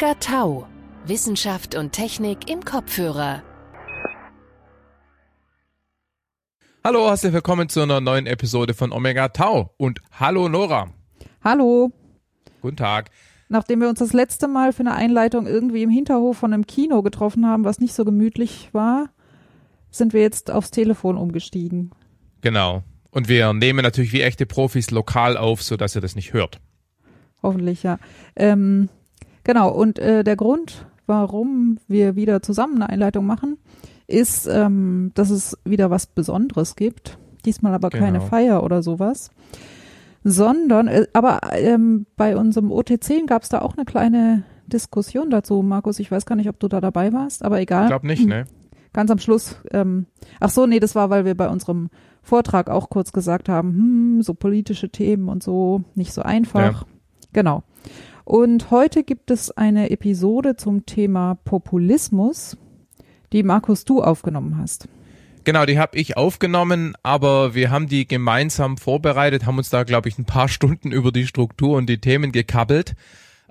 Omega Tau. Wissenschaft und Technik im Kopfhörer. Hallo, herzlich willkommen zu einer neuen Episode von Omega Tau. Und hallo Nora. Hallo. Guten Tag. Nachdem wir uns das letzte Mal für eine Einleitung irgendwie im Hinterhof von einem Kino getroffen haben, was nicht so gemütlich war, sind wir jetzt aufs Telefon umgestiegen. Genau. Und wir nehmen natürlich wie echte Profis lokal auf, sodass ihr das nicht hört. Hoffentlich, ja. Ähm, genau, und äh, der Grund, warum wir wieder zusammen eine Einleitung machen, ist, ähm, dass es wieder was Besonderes gibt. Diesmal aber Genau. keine Feier oder sowas. Sondern, äh, aber ähm, bei unserem OTC gab es da auch eine kleine Diskussion dazu, Markus. Ich weiß gar nicht, ob du da dabei warst, aber egal. Ich glaube nicht, ne? ganz am Schluss, ähm, ach so, nee, das war, weil wir bei unserem Vortrag auch kurz gesagt haben, hm, so politische Themen und so, nicht so einfach. Genau. Und heute gibt es eine Episode zum Thema Populismus, die Markus du aufgenommen hast. Genau, die habe ich aufgenommen, aber wir haben die gemeinsam vorbereitet, haben uns da, glaube ich, ein paar Stunden über die Struktur und die Themen gekabbelt,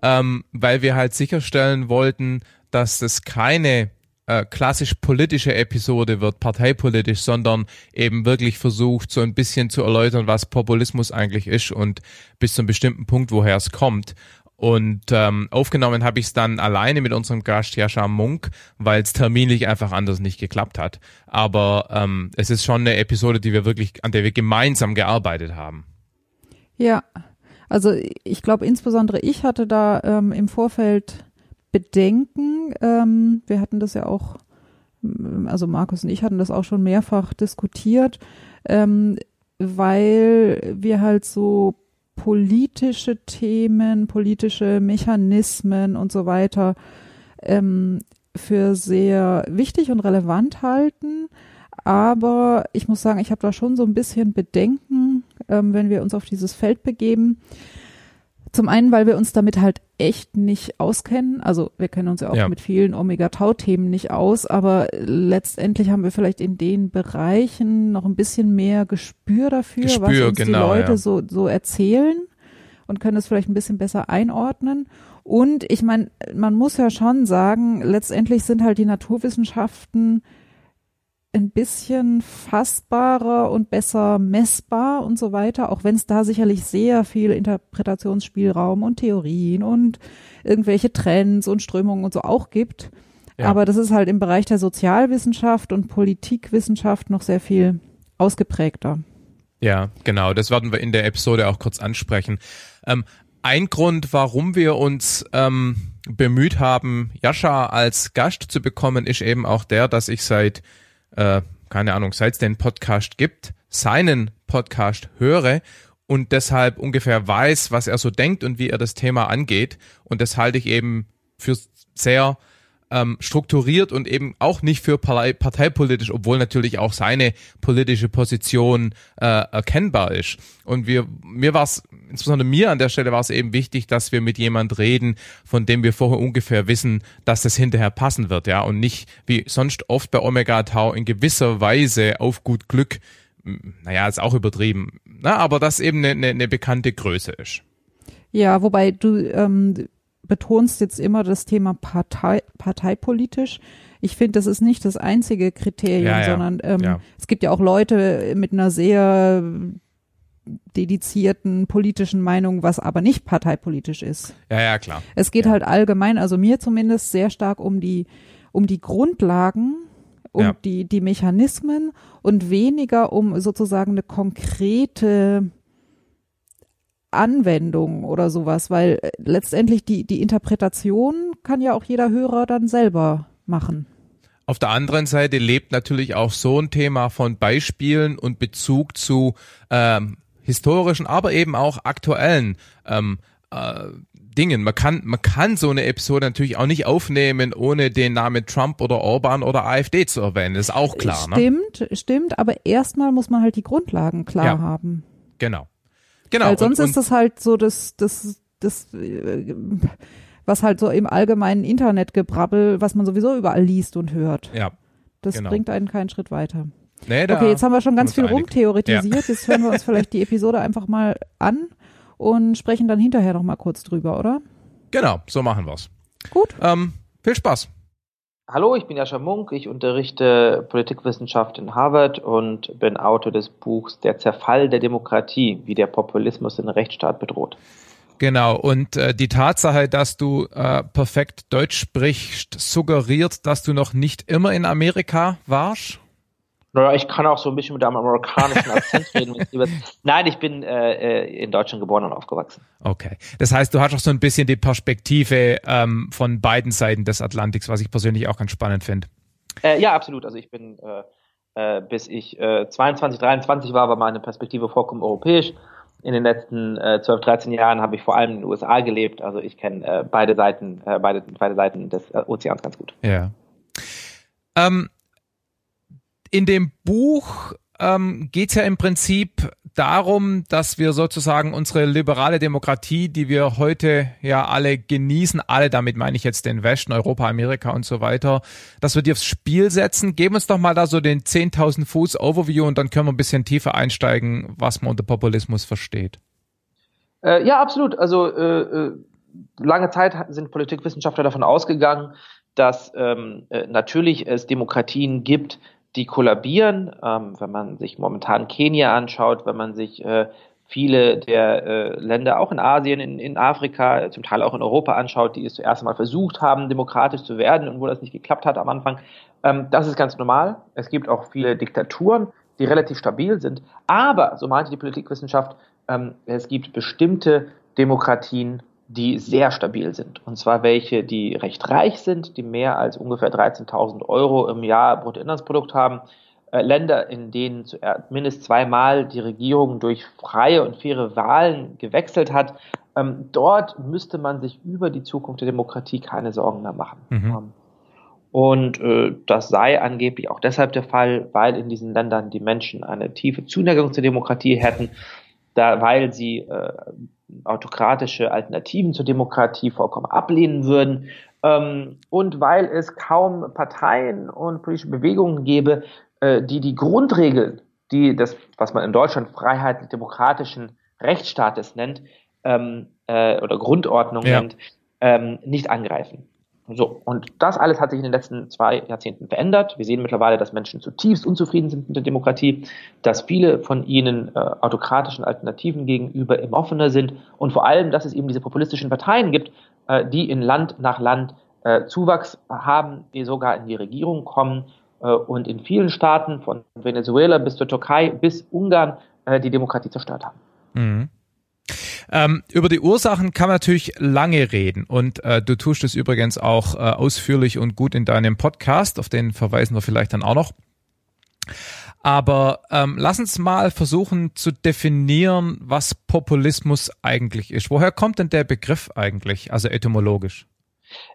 ähm, weil wir halt sicherstellen wollten, dass das keine äh, klassisch politische Episode wird, parteipolitisch, sondern eben wirklich versucht, so ein bisschen zu erläutern, was Populismus eigentlich ist und bis zu einem bestimmten Punkt, woher es kommt. Und ähm, aufgenommen habe ich es dann alleine mit unserem Gast Jascha Munk, weil es terminlich einfach anders nicht geklappt hat. Aber ähm, es ist schon eine Episode, die wir wirklich, an der wir gemeinsam gearbeitet haben. Ja, also ich glaube insbesondere ich hatte da ähm, im Vorfeld Bedenken. Ähm, wir hatten das ja auch, ähm, also Markus und ich hatten das auch schon mehrfach diskutiert, ähm, weil wir halt so politische Themen, politische Mechanismen und so weiter ähm, für sehr wichtig und relevant halten. Aber ich muss sagen, ich habe da schon so ein bisschen Bedenken, ähm, wenn wir uns auf dieses Feld begeben. Zum einen, weil wir uns damit halt echt nicht auskennen. Also wir kennen uns ja auch Ja. mit vielen Omega-Tau-Themen nicht aus, aber letztendlich haben wir vielleicht in den Bereichen noch ein bisschen mehr Gespür dafür, was Gespür, uns die genau, Leute ja. so, so erzählen und können es vielleicht ein bisschen besser einordnen. Und ich meine, man muss ja schon sagen, letztendlich sind halt die Naturwissenschaften ein bisschen fassbarer und besser messbar und so weiter, auch wenn es da sicherlich sehr viel Interpretationsspielraum und Theorien und irgendwelche Trends und Strömungen und so auch gibt. Ja. Aber das ist halt im Bereich der Sozialwissenschaft und Politikwissenschaft noch sehr viel ausgeprägter. Ja, genau. Das werden wir in der Episode auch kurz ansprechen. Ähm, ein Grund, warum wir uns ähm, bemüht haben, Jascha als Gast zu bekommen, ist eben auch der, dass ich seit, äh, keine Ahnung, seit es den Podcast gibt, seinen Podcast höre und deshalb ungefähr weiß, was er so denkt und wie er das Thema angeht. Und das halte ich eben für sehr ähm, strukturiert und eben auch nicht für partei parteipolitisch, obwohl natürlich auch seine politische Position äh, erkennbar ist. Und wir, mir war es, insbesondere mir an der Stelle war es eben wichtig, dass wir mit jemand reden, von dem wir vorher ungefähr wissen, dass das hinterher passen wird, ja, und nicht wie sonst oft bei Omega Tau in gewisser Weise auf gut Glück, m, naja, ist auch übertrieben, na, aber das eben eine, eine, eine bekannte Größe ist. Ja, wobei du ähm, betonst jetzt immer das Thema Partei, parteipolitisch. Ich finde, das ist nicht das einzige Kriterium, Ja, ja. sondern ähm, Ja. es gibt ja auch Leute mit einer sehr dedizierten politischen Meinung, was aber nicht parteipolitisch ist. Ja, ja, klar. Es geht halt allgemein, also mir zumindest sehr stark um die um die Grundlagen, um die die Mechanismen und weniger um sozusagen eine konkrete Anwendung oder sowas, weil äh, letztendlich die die Interpretation kann ja auch jeder Hörer dann selber machen. Auf der anderen Seite lebt natürlich auch so ein Thema von Beispielen und Bezug zu ähm, historischen, aber eben auch aktuellen ähm, äh, Dingen. Man kann, man kann so eine Episode natürlich auch nicht aufnehmen, ohne den Namen Trump oder Orban oder AfD zu erwähnen. Das ist auch klar, ne? stimmt, stimmt, aber erstmal muss man halt die Grundlagen klar Ja. haben. Genau. Genau. Weil sonst und, ist das halt so das, das, das, äh, was halt so im allgemeinen Internetgebrabbel, was man sowieso überall liest und hört. und, ja. Das genau. bringt einen keinen Schritt weiter. Nee, da Okay, jetzt haben wir schon ganz viel rumtheoretisiert. Jetzt hören wir uns vielleicht die Episode einfach mal an und sprechen dann hinterher noch mal kurz drüber, oder? Genau, so machen wir's. Gut. Ähm, viel Spaß. Hallo, ich bin Jascha Munk. Ich unterrichte Politikwissenschaft in Harvard und bin Autor des Buchs Der Zerfall der Demokratie, wie der Populismus den Rechtsstaat bedroht. Genau, und äh, die Tatsache, dass du äh, perfekt Deutsch sprichst, suggeriert, dass du noch nicht immer in Amerika warst? Naja, ich kann auch so ein bisschen mit einem amerikanischen Akzent reden. Nein, ich bin äh, äh, in Deutschland geboren und aufgewachsen. Okay. Das heißt, du hast auch so ein bisschen die Perspektive ähm, von beiden Seiten des Atlantiks, was ich persönlich auch ganz spannend finde. Äh, ja, absolut. Also ich bin, äh, äh, bis ich äh, 22, 23 war, war meine Perspektive vollkommen europäisch. In den letzten äh, 12, 13 Jahren habe ich vor allem in den USA gelebt. Also ich kenne äh, beide Seiten, äh, beide, beide Seiten des äh, Ozeans ganz gut. Ja. Ähm, in dem Buch ähm, geht es ja im Prinzip darum, dass wir sozusagen unsere liberale Demokratie, die wir heute ja alle genießen, alle damit meine ich jetzt den Westen, Europa, Amerika und so weiter, dass wir die aufs Spiel setzen. Geben uns doch mal da so den 10.000 Fuß Overview und dann können wir ein bisschen tiefer einsteigen, was man unter Populismus versteht. Äh, ja, absolut. Also äh, äh lange Zeit sind Politikwissenschaftler davon ausgegangen, dass ähm, äh, natürlich es Demokratien gibt, die kollabieren. Ähm, wenn man sich momentan Kenia anschaut, wenn man sich äh, viele der äh, Länder auch in Asien, in, in Afrika, zum Teil auch in Europa anschaut, die es zuerst einmal versucht haben, demokratisch zu werden und wo das nicht geklappt hat am Anfang. Ähm, das ist ganz normal. Es gibt auch viele Diktaturen, die relativ stabil sind. Aber, so meinte die Politikwissenschaft, ähm, es gibt bestimmte Demokratien, die sehr stabil sind. Und zwar welche, die recht reich sind, die mehr als ungefähr 13.000 Euro im Jahr Bruttoinlandsprodukt haben. Äh, Länder, in denen mindestens zweimal die Regierung durch freie und faire Wahlen gewechselt hat. Ähm, dort müsste man sich über die Zukunft der Demokratie keine Sorgen mehr machen. Mhm. Ähm, und äh, das sei angeblich auch deshalb der Fall, weil in diesen Ländern die Menschen eine tiefe Zuneigung zur Demokratie hätten, da, weil sie äh, autokratische Alternativen zur Demokratie vollkommen ablehnen würden ähm, und weil es kaum Parteien und politische Bewegungen gäbe, äh, die die Grundregeln, die das, was man in Deutschland freiheitlich-demokratischen Rechtsstaates nennt, ähm, äh, oder Grundordnung ja. nennt, ähm, nicht angreifen. So, und das alles hat sich in den letzten zwei Jahrzehnten verändert. Wir sehen mittlerweile, dass Menschen zutiefst unzufrieden sind mit der Demokratie, dass viele von ihnen äh, autokratischen Alternativen gegenüber immer offener sind und vor allem, dass es eben diese populistischen Parteien gibt, äh, die in Land nach Land äh, Zuwachs haben, die sogar in die Regierung kommen äh, und in vielen Staaten von Venezuela bis zur Türkei bis Ungarn äh, die Demokratie zerstört haben. Mhm. Ähm, über die Ursachen kann man natürlich lange reden und äh, du tust es übrigens auch äh, ausführlich und gut in deinem Podcast, auf den verweisen wir vielleicht dann auch noch. Aber ähm, lass uns mal versuchen zu definieren, was Populismus eigentlich ist. Woher kommt denn der Begriff eigentlich, also etymologisch?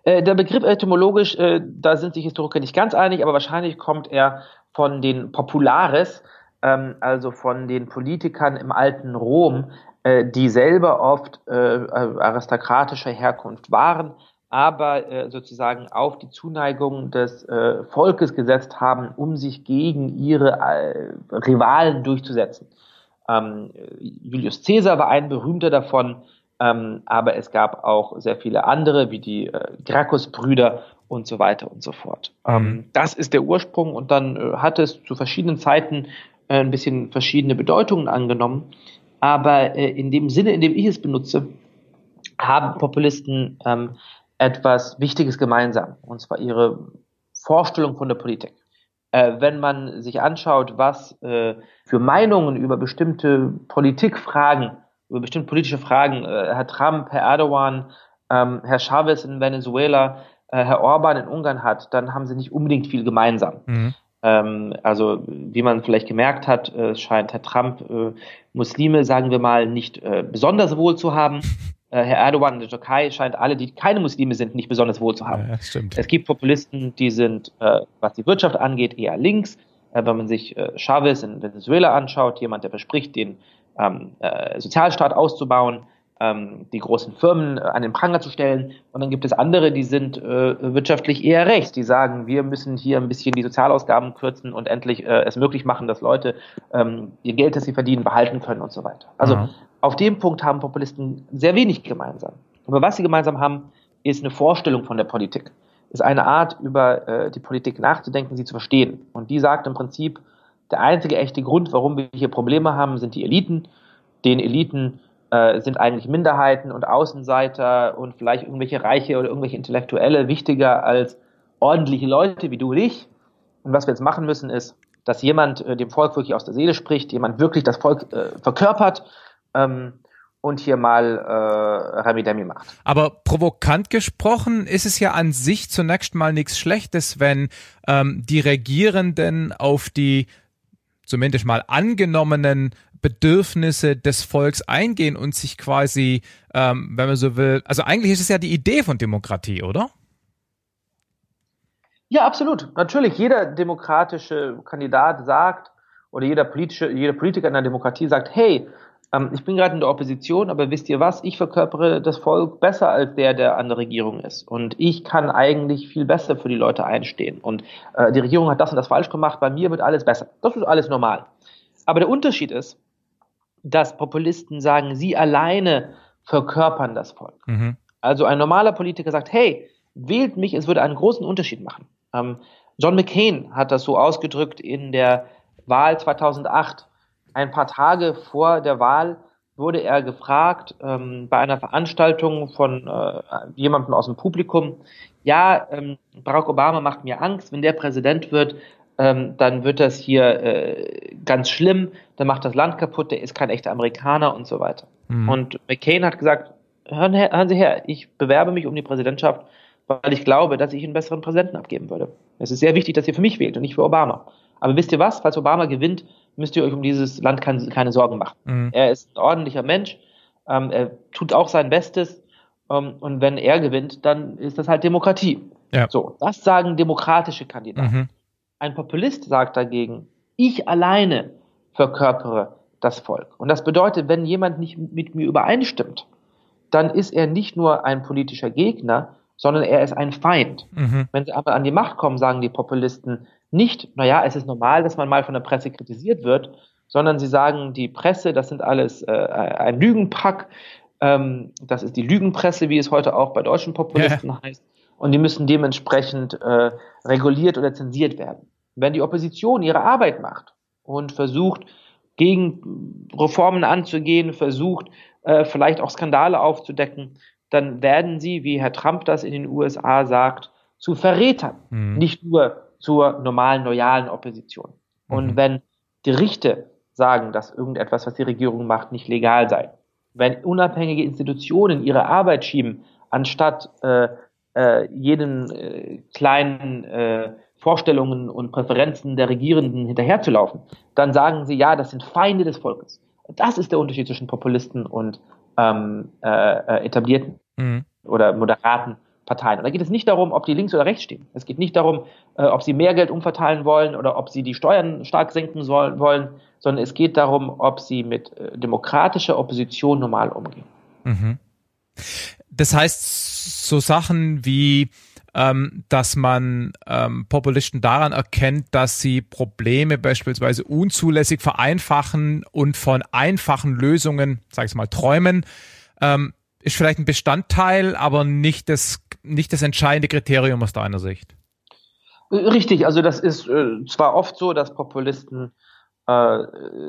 Äh, der Begriff etymologisch, äh, da sind sich Historiker nicht ganz einig, aber wahrscheinlich kommt er von den Populares, ähm, also von den Politikern im alten Rom, äh, die selber oft äh, aristokratischer Herkunft waren, aber äh, sozusagen auf die Zuneigung des äh, Volkes gesetzt haben, um sich gegen ihre äh, Rivalen durchzusetzen. Ähm, Julius Caesar war ein berühmter davon, ähm, aber es gab auch sehr viele andere, wie die äh, Gracchus-Brüder und so weiter und so fort. Mhm. Ähm, das ist der Ursprung und dann äh, hat es zu verschiedenen Zeiten äh, ein bisschen verschiedene Bedeutungen angenommen. Aber äh, in dem Sinne, in dem ich es benutze, haben Populisten ähm, etwas Wichtiges gemeinsam, und zwar ihre Vorstellung von der Politik. Äh, wenn man sich anschaut, was äh, für Meinungen über bestimmte Politikfragen, über bestimmte politische Fragen äh, Herr Trump, Herr Erdogan, ähm, Herr Chavez in Venezuela, äh, Herr Orban in Ungarn hat, dann haben sie nicht unbedingt viel gemeinsam. Mhm. Ähm, also wie man vielleicht gemerkt hat, äh, scheint Herr Trump äh, Muslime, sagen wir mal, nicht äh, besonders wohl zu haben. Äh, Herr Erdogan in der Türkei scheint alle, die keine Muslime sind, nicht besonders wohl zu haben. Ja. Es gibt Populisten, die sind, äh, was die Wirtschaft angeht, eher links. Wenn man sich Chavez in Venezuela anschaut, jemand, der verspricht, den ähm, äh, Sozialstaat auszubauen, ähm, die großen Firmen äh, an den Pranger zu stellen. Und dann gibt es andere, die sind äh, wirtschaftlich eher rechts, die sagen, wir müssen hier ein bisschen die Sozialausgaben kürzen und endlich äh, es möglich machen, dass Leute ähm, ihr Geld, das sie verdienen, behalten können und so weiter. Also mhm. auf dem Punkt haben Populisten sehr wenig gemeinsam. Aber was sie gemeinsam haben, ist eine Vorstellung von der Politik, ist eine Art, über äh, die Politik nachzudenken, sie zu verstehen. Und die sagt im Prinzip, der einzige echte Grund, warum wir hier Probleme haben, sind die Eliten. Den Eliten äh, sind eigentlich Minderheiten und Außenseiter und vielleicht irgendwelche Reiche oder irgendwelche Intellektuelle wichtiger als ordentliche Leute wie du und ich. Und was wir jetzt machen müssen, ist, dass jemand äh, dem Volk wirklich aus der Seele spricht, jemand wirklich das Volk äh, verkörpert ähm, und hier mal äh, Rami Demi macht. Aber provokant gesprochen ist es ja an sich zunächst mal nichts Schlechtes, wenn ähm, die Regierenden auf die zumindest mal angenommenen Bedürfnisse des Volks eingehen und sich quasi, ähm, wenn man so will, also eigentlich ist es ja die Idee von Demokratie, oder? Ja, absolut. Natürlich, jeder demokratische Kandidat sagt, oder jeder politische, jeder Politiker in der Demokratie sagt, hey, ähm, ich bin gerade in der Opposition, aber wisst ihr was, ich verkörpere das Volk besser als der, der an der Regierung ist. Und ich kann eigentlich viel besser für die Leute einstehen. Und äh, die Regierung hat das und das falsch gemacht, bei mir wird alles besser. Das ist alles normal. Aber der Unterschied ist, dass Populisten sagen, sie alleine verkörpern das Volk. Mhm. Also ein normaler Politiker sagt, hey, wählt mich, es würde einen großen Unterschied machen. Ähm, John McCain hat das so ausgedrückt in der Wahl 2008. Ein paar Tage vor der Wahl wurde er gefragt ähm, bei einer Veranstaltung von äh, jemandem aus dem Publikum, ja, ähm, Barack Obama macht mir Angst, wenn der Präsident wird, ähm, dann wird das hier äh, ganz schlimm, dann macht das Land kaputt, der ist kein echter Amerikaner und so weiter. Mhm. Und McCain hat gesagt, hören, hören Sie her, ich bewerbe mich um die Präsidentschaft weil ich glaube, dass ich einen besseren Präsidenten abgeben würde. Es ist sehr wichtig, dass ihr für mich wählt und nicht für Obama. Aber wisst ihr was? Falls Obama gewinnt, müsst ihr euch um dieses Land keine, keine Sorgen machen. Mhm. Er ist ein ordentlicher Mensch, ähm, er tut auch sein Bestes ähm, und wenn er gewinnt, dann ist das halt Demokratie. Ja. So, das sagen demokratische Kandidaten. Mhm. Ein Populist sagt dagegen, ich alleine verkörpere das Volk. Und das bedeutet, wenn jemand nicht mit mir übereinstimmt, dann ist er nicht nur ein politischer Gegner, sondern er ist ein Feind. Mhm. Wenn sie aber an die Macht kommen, sagen die Populisten nicht, naja, es ist normal, dass man mal von der Presse kritisiert wird, sondern sie sagen, die Presse, das sind alles äh, ein Lügenpack, ähm, das ist die Lügenpresse, wie es heute auch bei deutschen Populisten ja. heißt, und die müssen dementsprechend äh, reguliert oder zensiert werden. Wenn die Opposition ihre Arbeit macht und versucht, gegen Reformen anzugehen, versucht, äh, vielleicht auch Skandale aufzudecken, dann werden sie, wie Herr Trump das in den USA sagt, zu Verrätern, mhm. nicht nur zur normalen, loyalen Opposition. Und mhm. wenn Gerichte sagen, dass irgendetwas, was die Regierung macht, nicht legal sei, wenn unabhängige Institutionen ihre Arbeit schieben, anstatt äh, äh, jeden äh, kleinen äh, Vorstellungen und Präferenzen der Regierenden hinterherzulaufen, dann sagen sie, ja, das sind Feinde des Volkes. Das ist der Unterschied zwischen Populisten und ähm, äh, äh, etablierten mhm. oder moderaten Parteien. Und da geht es nicht darum, ob die links oder rechts stehen. Es geht nicht darum, äh, ob sie mehr Geld umverteilen wollen oder ob sie die Steuern stark senken sollen, wollen, sondern es geht darum, ob sie mit äh, demokratischer Opposition normal umgehen. Mhm. Das heißt, so Sachen wie ähm, dass man ähm, Populisten daran erkennt, dass sie Probleme beispielsweise unzulässig vereinfachen und von einfachen Lösungen, sag ich mal, träumen, ähm, ist vielleicht ein Bestandteil, aber nicht das, nicht das entscheidende Kriterium aus deiner Sicht. Richtig, also das ist äh, zwar oft so, dass Populisten äh,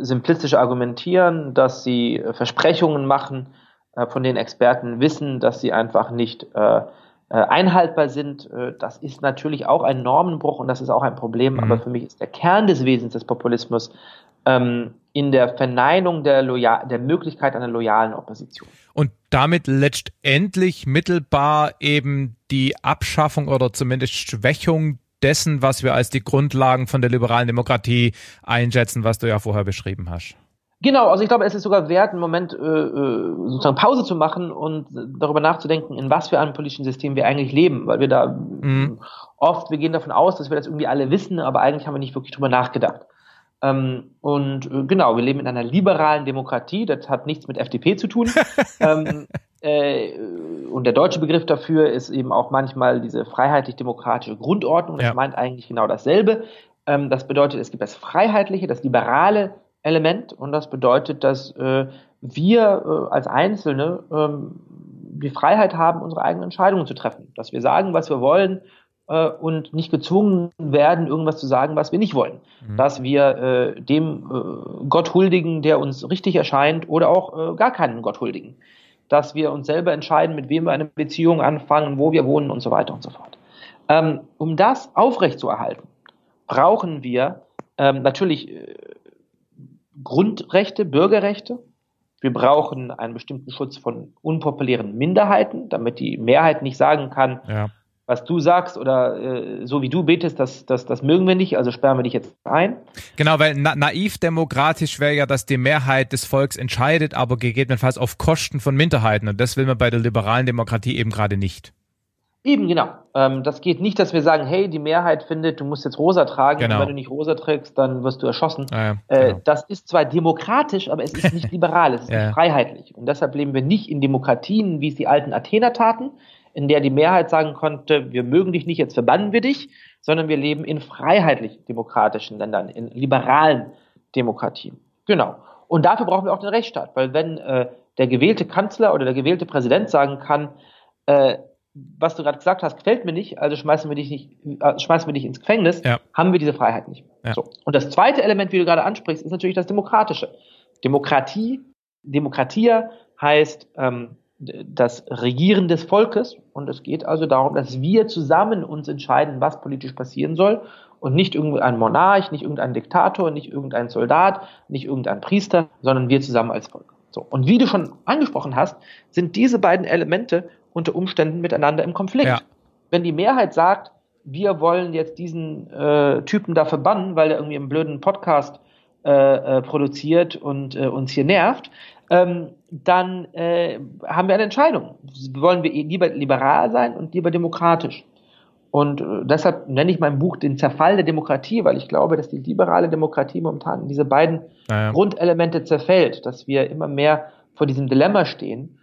simplistisch argumentieren, dass sie äh, Versprechungen machen, äh, von den Experten wissen, dass sie einfach nicht äh, einhaltbar sind. Äh, das ist natürlich auch ein Normenbruch und das ist auch ein Problem. Mhm. Aber für mich ist der Kern des Wesens des Populismus ähm, in der Verneinung der, Loyal der Möglichkeit einer loyalen Opposition. Und damit letztendlich mittelbar eben die Abschaffung oder zumindest Schwächung dessen, was wir als die Grundlagen von der liberalen Demokratie einschätzen, was du ja vorher beschrieben hast. Genau, also ich glaube, es ist sogar wert, einen Moment äh, äh, sozusagen Pause zu machen und darüber nachzudenken, in was für einem politischen System wir eigentlich leben, weil wir da mhm. oft, wir gehen davon aus, dass wir das irgendwie alle wissen, aber eigentlich haben wir nicht wirklich drüber nachgedacht. Ähm, und äh, genau, wir leben in einer liberalen Demokratie, das hat nichts mit FDP zu tun. ähm, äh, und der deutsche Begriff dafür ist eben auch manchmal diese freiheitlich-demokratische Grundordnung, das ja. meint eigentlich genau dasselbe. Ähm, das bedeutet, es gibt das Freiheitliche, das Liberale, Element und das bedeutet, dass äh, wir äh, als Einzelne ähm, die Freiheit haben, unsere eigenen Entscheidungen zu treffen. Dass wir sagen, was wir wollen äh, und nicht gezwungen werden, irgendwas zu sagen, was wir nicht wollen. Mhm. Dass wir äh, dem äh, Gott huldigen, der uns richtig erscheint, oder auch äh, gar keinen Gott huldigen. Dass wir uns selber entscheiden, mit wem wir eine Beziehung anfangen, wo wir wohnen und so weiter und so fort. Ähm, um das aufrechtzuerhalten, brauchen wir ähm, natürlich äh, Grundrechte, Bürgerrechte. Wir brauchen einen bestimmten Schutz von unpopulären Minderheiten, damit die Mehrheit nicht sagen kann, ja. was du sagst oder äh, so wie du betest, das, das, das mögen wir nicht, also sperren wir dich jetzt ein. Genau, weil na naiv demokratisch wäre ja, dass die Mehrheit des Volks entscheidet, aber gegebenenfalls auf Kosten von Minderheiten. Und das will man bei der liberalen Demokratie eben gerade nicht. Eben, genau. Ähm, das geht nicht, dass wir sagen, hey, die Mehrheit findet, du musst jetzt rosa tragen genau. wenn du nicht rosa trägst, dann wirst du erschossen. Ja, ja, äh, genau. Das ist zwar demokratisch, aber es ist nicht liberal, es ist ja. nicht freiheitlich. Und deshalb leben wir nicht in Demokratien, wie es die alten Athener taten, in der die Mehrheit sagen konnte, wir mögen dich nicht, jetzt verbannen wir dich, sondern wir leben in freiheitlich-demokratischen Ländern, in liberalen Demokratien. Genau. Und dafür brauchen wir auch den Rechtsstaat, weil wenn äh, der gewählte Kanzler oder der gewählte Präsident sagen kann, äh, was du gerade gesagt hast, gefällt mir nicht, also schmeißen wir dich nicht, äh, schmeißen wir dich ins Gefängnis, ja. haben wir diese Freiheit nicht mehr. Ja. So. Und das zweite Element, wie du gerade ansprichst, ist natürlich das Demokratische. Demokratie, Demokratia heißt ähm, das Regieren des Volkes und es geht also darum, dass wir zusammen uns entscheiden, was politisch passieren soll und nicht irgendein Monarch, nicht irgendein Diktator, nicht irgendein Soldat, nicht irgendein Priester, sondern wir zusammen als Volk. So. Und wie du schon angesprochen hast, sind diese beiden Elemente unter Umständen miteinander im Konflikt. Ja. Wenn die Mehrheit sagt, wir wollen jetzt diesen äh, Typen da verbannen, weil er irgendwie einen blöden Podcast äh, äh, produziert und äh, uns hier nervt, ähm, dann äh, haben wir eine Entscheidung. Wollen wir lieber liberal sein und lieber demokratisch? Und äh, deshalb nenne ich mein Buch den Zerfall der Demokratie, weil ich glaube, dass die liberale Demokratie momentan in diese beiden naja. Grundelemente zerfällt, dass wir immer mehr vor diesem Dilemma stehen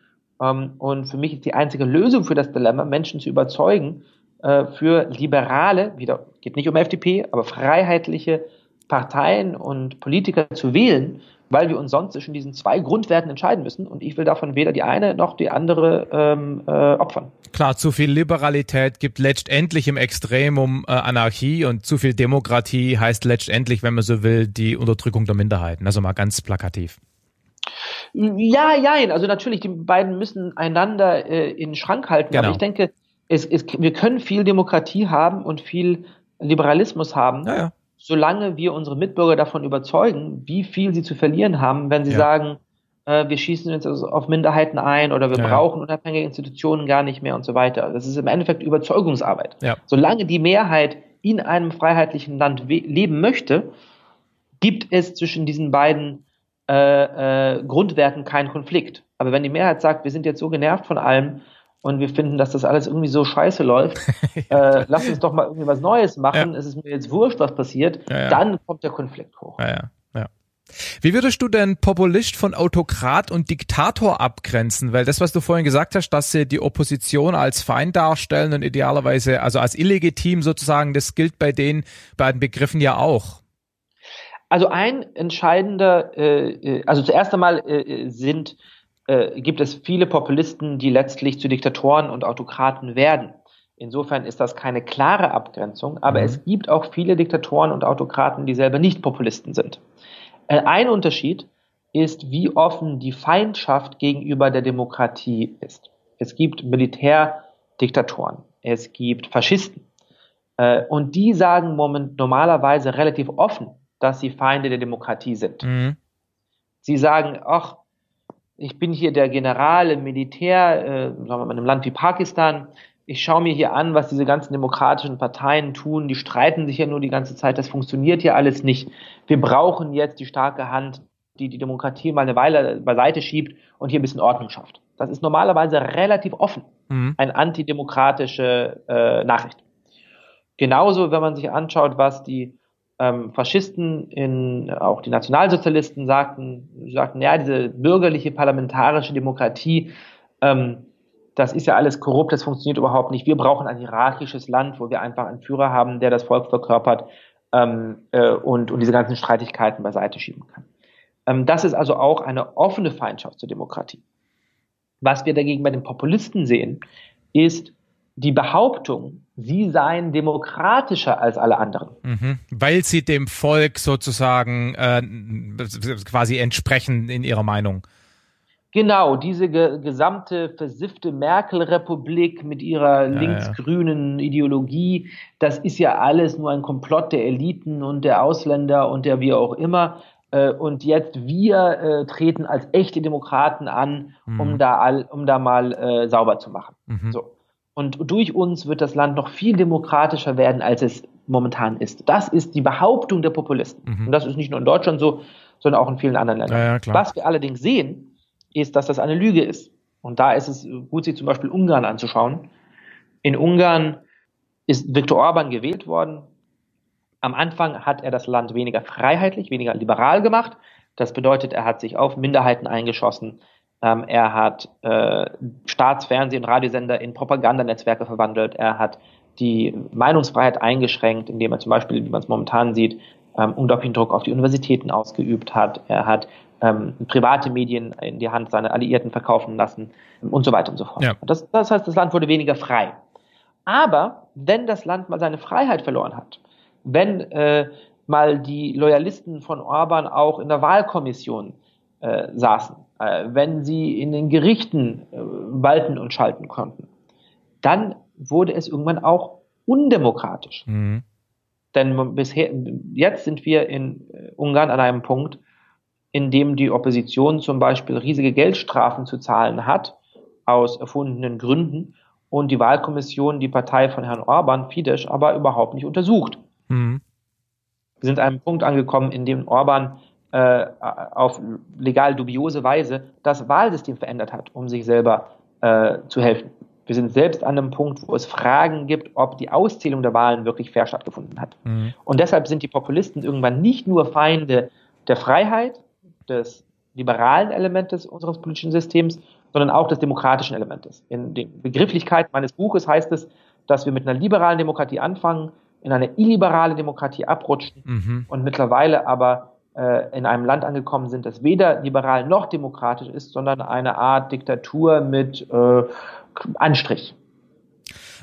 und für mich ist die einzige Lösung für das Dilemma, Menschen zu überzeugen, äh, für liberale, wieder geht nicht um FDP, aber freiheitliche Parteien und Politiker zu wählen, weil wir uns sonst zwischen diesen zwei Grundwerten entscheiden müssen. Und ich will davon weder die eine noch die andere ähm, äh, opfern. Klar, zu viel Liberalität gibt letztendlich im Extremum äh, Anarchie und zu viel Demokratie heißt letztendlich, wenn man so will, die Unterdrückung der Minderheiten. Also mal ganz plakativ. Ja, ja, also natürlich, die beiden müssen einander äh, in den Schrank halten. Genau. Aber ich denke, es, es, wir können viel Demokratie haben und viel Liberalismus haben, ja, ja. solange wir unsere Mitbürger davon überzeugen, wie viel sie zu verlieren haben, wenn sie ja. sagen, äh, wir schießen uns also auf Minderheiten ein oder wir brauchen unabhängige Institutionen gar nicht mehr und so weiter. Das ist im Endeffekt Überzeugungsarbeit. Solange die Mehrheit in einem freiheitlichen Land leben möchte, gibt es zwischen diesen beiden äh, äh, Grundwerten keinen Konflikt. Aber wenn die Mehrheit sagt, wir sind jetzt so genervt von allem und wir finden, dass das alles irgendwie so scheiße läuft, äh, lass uns doch mal irgendwie was Neues machen, ja. es ist mir jetzt wurscht, was passiert, ja, dann kommt der Konflikt hoch. Wie würdest du denn Populist von Autokrat und Diktator abgrenzen? Weil das, was du vorhin gesagt hast, dass sie die Opposition als Feind darstellen und idealerweise, also als illegitim sozusagen, das gilt bei den beiden Begriffen ja auch. Also ein entscheidender, äh, äh, also zuerst einmal äh, sind, äh, gibt es viele Populisten, die letztlich zu Diktatoren und Autokraten werden. Insofern ist das keine klare Abgrenzung, aber mhm. es gibt auch viele Diktatoren und Autokraten, die selber nicht Populisten sind. Äh, ein Unterschied ist, wie offen die Feindschaft gegenüber der Demokratie ist. Es gibt Militärdiktatoren, es gibt Faschisten. Äh, und die sagen moment normalerweise relativ offen, dass sie Feinde der Demokratie sind. Mhm. Sie sagen, ach, ich bin hier der General im Militär, äh, sagen wir mal in einem Land wie Pakistan. Ich schaue mir hier an, was diese ganzen demokratischen Parteien tun. Die streiten sich ja nur die ganze Zeit. Das funktioniert ja alles nicht. Wir brauchen jetzt die starke Hand, die die Demokratie mal eine Weile beiseite schiebt und hier ein bisschen Ordnung schafft. Das ist normalerweise relativ offen. Mhm. Eine antidemokratische äh, Nachricht. Genauso, wenn man sich anschaut, was die ähm, Faschisten, in, auch die Nationalsozialisten sagten, sagten, ja, diese bürgerliche parlamentarische Demokratie, ähm, das ist ja alles korrupt, das funktioniert überhaupt nicht. Wir brauchen ein hierarchisches Land, wo wir einfach einen Führer haben, der das Volk verkörpert ähm, äh, und, und diese ganzen Streitigkeiten beiseite schieben kann. Ähm, das ist also auch eine offene Feindschaft zur Demokratie. Was wir dagegen bei den Populisten sehen, ist die Behauptung, sie seien demokratischer als alle anderen. Mhm. Weil sie dem Volk sozusagen äh, quasi entsprechen in ihrer Meinung. Genau, diese ge gesamte versiffte Merkel-Republik mit ihrer ja, linksgrünen ja. Ideologie, das ist ja alles nur ein Komplott der Eliten und der Ausländer und der wie auch immer. Äh, und jetzt wir äh, treten als echte Demokraten an, mhm. um da all, um da mal äh, sauber zu machen. Mhm. So. Und durch uns wird das Land noch viel demokratischer werden, als es momentan ist. Das ist die Behauptung der Populisten. Mhm. Und das ist nicht nur in Deutschland so, sondern auch in vielen anderen Ländern. Ja, Was wir allerdings sehen, ist, dass das eine Lüge ist. Und da ist es gut, sich zum Beispiel Ungarn anzuschauen. In Ungarn ist Viktor Orban gewählt worden. Am Anfang hat er das Land weniger freiheitlich, weniger liberal gemacht. Das bedeutet, er hat sich auf Minderheiten eingeschossen. Ähm, er hat äh, Staatsfernsehen und Radiosender in Propagandanetzwerke verwandelt. Er hat die Meinungsfreiheit eingeschränkt, indem er zum Beispiel, wie man es momentan sieht, ähm, unglaublichen Druck auf die Universitäten ausgeübt hat. Er hat ähm, private Medien in die Hand seiner Alliierten verkaufen lassen und so weiter und so fort. Ja. Das, das heißt, das Land wurde weniger frei. Aber wenn das Land mal seine Freiheit verloren hat, wenn äh, mal die Loyalisten von Orban auch in der Wahlkommission äh, saßen, wenn sie in den Gerichten äh, walten und schalten konnten, dann wurde es irgendwann auch undemokratisch. Mhm. Denn bisher, jetzt sind wir in äh, Ungarn an einem Punkt, in dem die Opposition zum Beispiel riesige Geldstrafen zu zahlen hat, aus erfundenen Gründen, und die Wahlkommission die Partei von Herrn Orban, Fidesz, aber überhaupt nicht untersucht. Mhm. Wir sind an einem Punkt angekommen, in dem Orban äh, auf legal dubiose Weise das Wahlsystem verändert hat, um sich selber äh, zu helfen. Wir sind selbst an einem Punkt, wo es Fragen gibt, ob die Auszählung der Wahlen wirklich fair stattgefunden hat. Mhm. Und deshalb sind die Populisten irgendwann nicht nur Feinde der Freiheit, des liberalen Elementes unseres politischen Systems, sondern auch des demokratischen Elementes. In der Begrifflichkeit meines Buches heißt es, dass wir mit einer liberalen Demokratie anfangen, in eine illiberale Demokratie abrutschen mhm. und mittlerweile aber in einem Land angekommen sind, das weder liberal noch demokratisch ist, sondern eine Art Diktatur mit äh, Anstrich.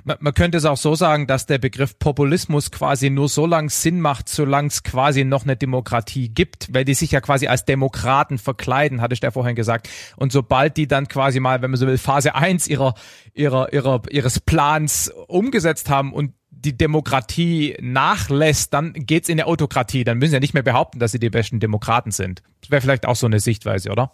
Man, man könnte es auch so sagen, dass der Begriff Populismus quasi nur so lang Sinn macht, solange es quasi noch eine Demokratie gibt, weil die sich ja quasi als Demokraten verkleiden, hatte ich ja vorhin gesagt. Und sobald die dann quasi mal, wenn man so will, Phase 1 ihrer, ihrer, ihrer, ihres Plans umgesetzt haben und die Demokratie nachlässt, dann geht's in die Autokratie. Dann müssen sie ja nicht mehr behaupten, dass sie die besten Demokraten sind. Das wäre vielleicht auch so eine Sichtweise, oder?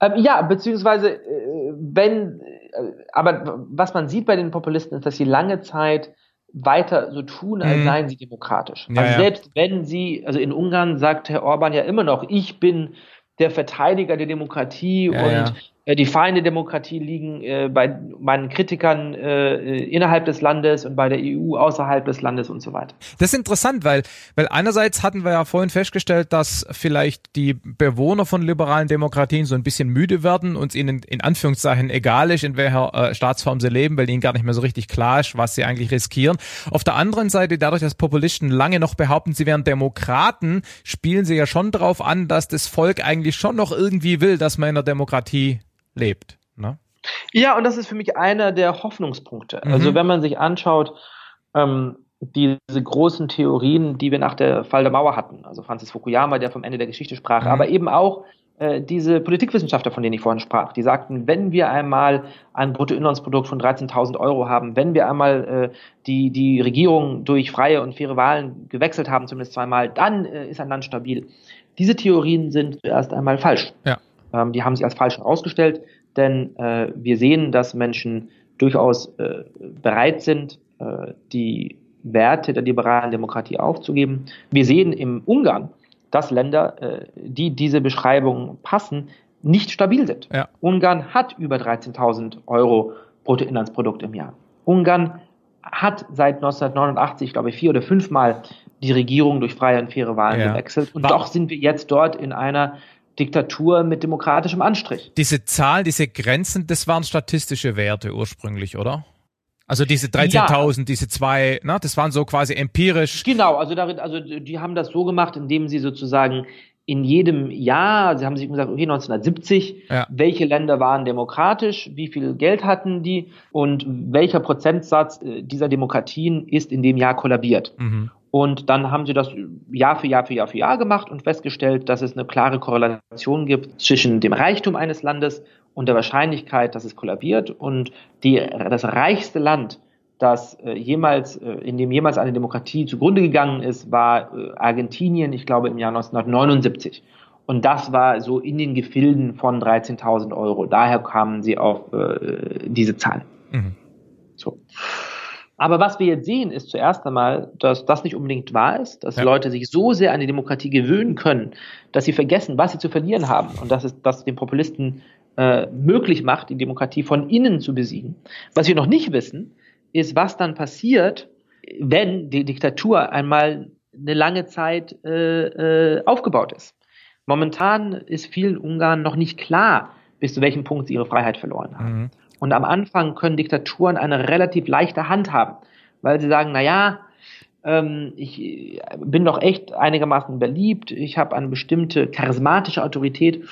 Ähm, ja, beziehungsweise äh, wenn, äh, aber was man sieht bei den Populisten ist, dass sie lange Zeit weiter so tun, als mhm. seien sie demokratisch. Ja, also selbst ja. wenn sie, also in Ungarn sagt Herr Orban ja immer noch, ich bin der Verteidiger der Demokratie ja, und die Feinde Demokratie liegen äh, bei meinen Kritikern äh, innerhalb des Landes und bei der EU außerhalb des Landes und so weiter. Das ist interessant, weil, weil einerseits hatten wir ja vorhin festgestellt, dass vielleicht die Bewohner von liberalen Demokratien so ein bisschen müde werden und es ihnen in Anführungszeichen egal ist, in welcher äh, Staatsform sie leben, weil ihnen gar nicht mehr so richtig klar ist, was sie eigentlich riskieren. Auf der anderen Seite, dadurch, dass Populisten lange noch behaupten, sie wären Demokraten, spielen sie ja schon darauf an, dass das Volk eigentlich schon noch irgendwie will, dass man in der Demokratie lebt. Ne? Ja, und das ist für mich einer der Hoffnungspunkte. Mhm. Also wenn man sich anschaut, ähm, diese großen Theorien, die wir nach der Fall der Mauer hatten, also Francis Fukuyama, der vom Ende der Geschichte sprach, mhm. aber eben auch äh, diese Politikwissenschaftler, von denen ich vorhin sprach, die sagten, wenn wir einmal ein Bruttoinlandsprodukt von 13.000 Euro haben, wenn wir einmal äh, die, die Regierung durch freie und faire Wahlen gewechselt haben, zumindest zweimal, dann äh, ist ein Land stabil. Diese Theorien sind zuerst einmal falsch. Ja. Ähm, die haben sich als falsch herausgestellt, denn äh, wir sehen, dass Menschen durchaus äh, bereit sind, äh, die Werte der liberalen Demokratie aufzugeben. Wir sehen im Ungarn, dass Länder, äh, die diese Beschreibung passen, nicht stabil sind. Ja. Ungarn hat über 13.000 Euro Bruttoinlandsprodukt im Jahr. Ungarn hat seit 1989, glaube ich, vier oder fünfmal die Regierung durch freie und faire Wahlen ja. gewechselt. Und War doch sind wir jetzt dort in einer Diktatur mit demokratischem Anstrich. Diese Zahlen, diese Grenzen, das waren statistische Werte ursprünglich, oder? Also diese 13.000, ja. diese zwei, ne, das waren so quasi empirisch. Genau, also darin, also die haben das so gemacht, indem sie sozusagen in jedem Jahr, sie haben sich gesagt, okay, 1970, ja. welche Länder waren demokratisch, wie viel Geld hatten die und welcher Prozentsatz äh, dieser Demokratien ist in dem Jahr kollabiert. Mhm. Und dann haben sie das Jahr für Jahr für Jahr für Jahr gemacht und festgestellt, dass es eine klare Korrelation gibt zwischen dem Reichtum eines Landes und der Wahrscheinlichkeit, dass es kollabiert. Und die, das reichste Land, das äh, jemals, äh, in dem jemals eine Demokratie zugrunde gegangen ist, war äh, Argentinien, ich glaube im Jahr 1979. Und das war so in den Gefilden von 13.000 Euro. Daher kamen sie auf diese Zahl. Mhm. So. Aber was wir jetzt sehen, ist zuerst einmal, dass das nicht unbedingt wahr ist, dass ja. Leute sich so sehr an die Demokratie gewöhnen können, dass sie vergessen, was sie zu verlieren haben und dass es das den Populisten äh, möglich macht, die Demokratie von innen zu besiegen. Was wir noch nicht wissen, ist, was dann passiert, wenn die Diktatur einmal eine lange Zeit äh, äh, aufgebaut ist. Momentan ist vielen Ungarn noch nicht klar, bis zu welchem Punkt sie ihre Freiheit verloren haben. Mhm. Und am Anfang können Diktaturen eine relativ leichte Hand haben, weil sie sagen, na ja, ähm, ich bin doch echt einigermaßen beliebt, ich habe eine bestimmte charismatische Autorität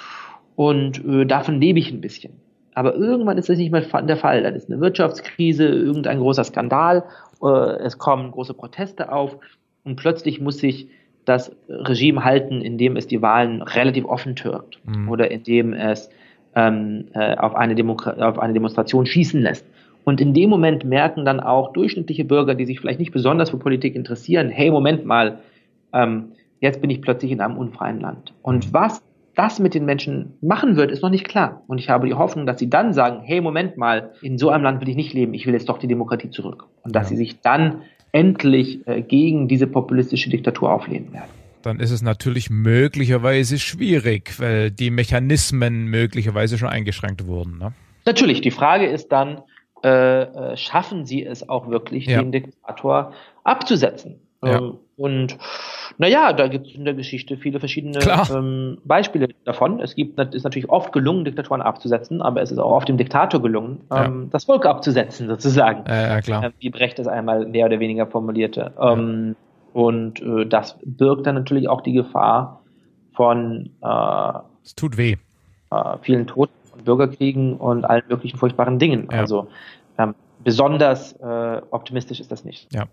und äh, davon lebe ich ein bisschen. Aber irgendwann ist das nicht mehr der Fall. Dann ist eine Wirtschaftskrise, irgendein großer Skandal, äh, es kommen große Proteste auf und plötzlich muss sich das Regime halten, indem es die Wahlen relativ offen türkt mhm. oder indem es ähm, äh, auf, eine auf eine Demonstration schießen lässt. Und in dem Moment merken dann auch durchschnittliche Bürger, die sich vielleicht nicht besonders für Politik interessieren, hey, Moment mal, ähm, jetzt bin ich plötzlich in einem unfreien Land. Und mhm. was das mit den Menschen machen wird, ist noch nicht klar. Und ich habe die Hoffnung, dass sie dann sagen, hey, Moment mal, in so einem Land will ich nicht leben, ich will jetzt doch die Demokratie zurück. Und dass ja. sie sich dann endlich äh, gegen diese populistische Diktatur auflehnen werden. Dann ist es natürlich möglicherweise schwierig, weil die Mechanismen möglicherweise schon eingeschränkt wurden. Ne? Natürlich, die Frage ist dann, äh, äh schaffen sie es auch wirklich, ja. den Diktator abzusetzen? Ja. Ähm, und naja, da gibt es in der Geschichte viele verschiedene ähm, Beispiele davon. Es gibt, ist natürlich oft gelungen, Diktatoren abzusetzen, aber es ist auch oft dem Diktator gelungen, ähm, ja. das Volk abzusetzen, sozusagen. Ja, klar. Ähm, wie Brecht es einmal mehr oder weniger formulierte. Ähm, und äh, das birgt dann natürlich auch die Gefahr von äh, es tut weh. Äh, vielen Toten und Bürgerkriegen und allen möglichen furchtbaren Dingen. Also ähm, besonders äh, optimistisch ist das nicht. Ja.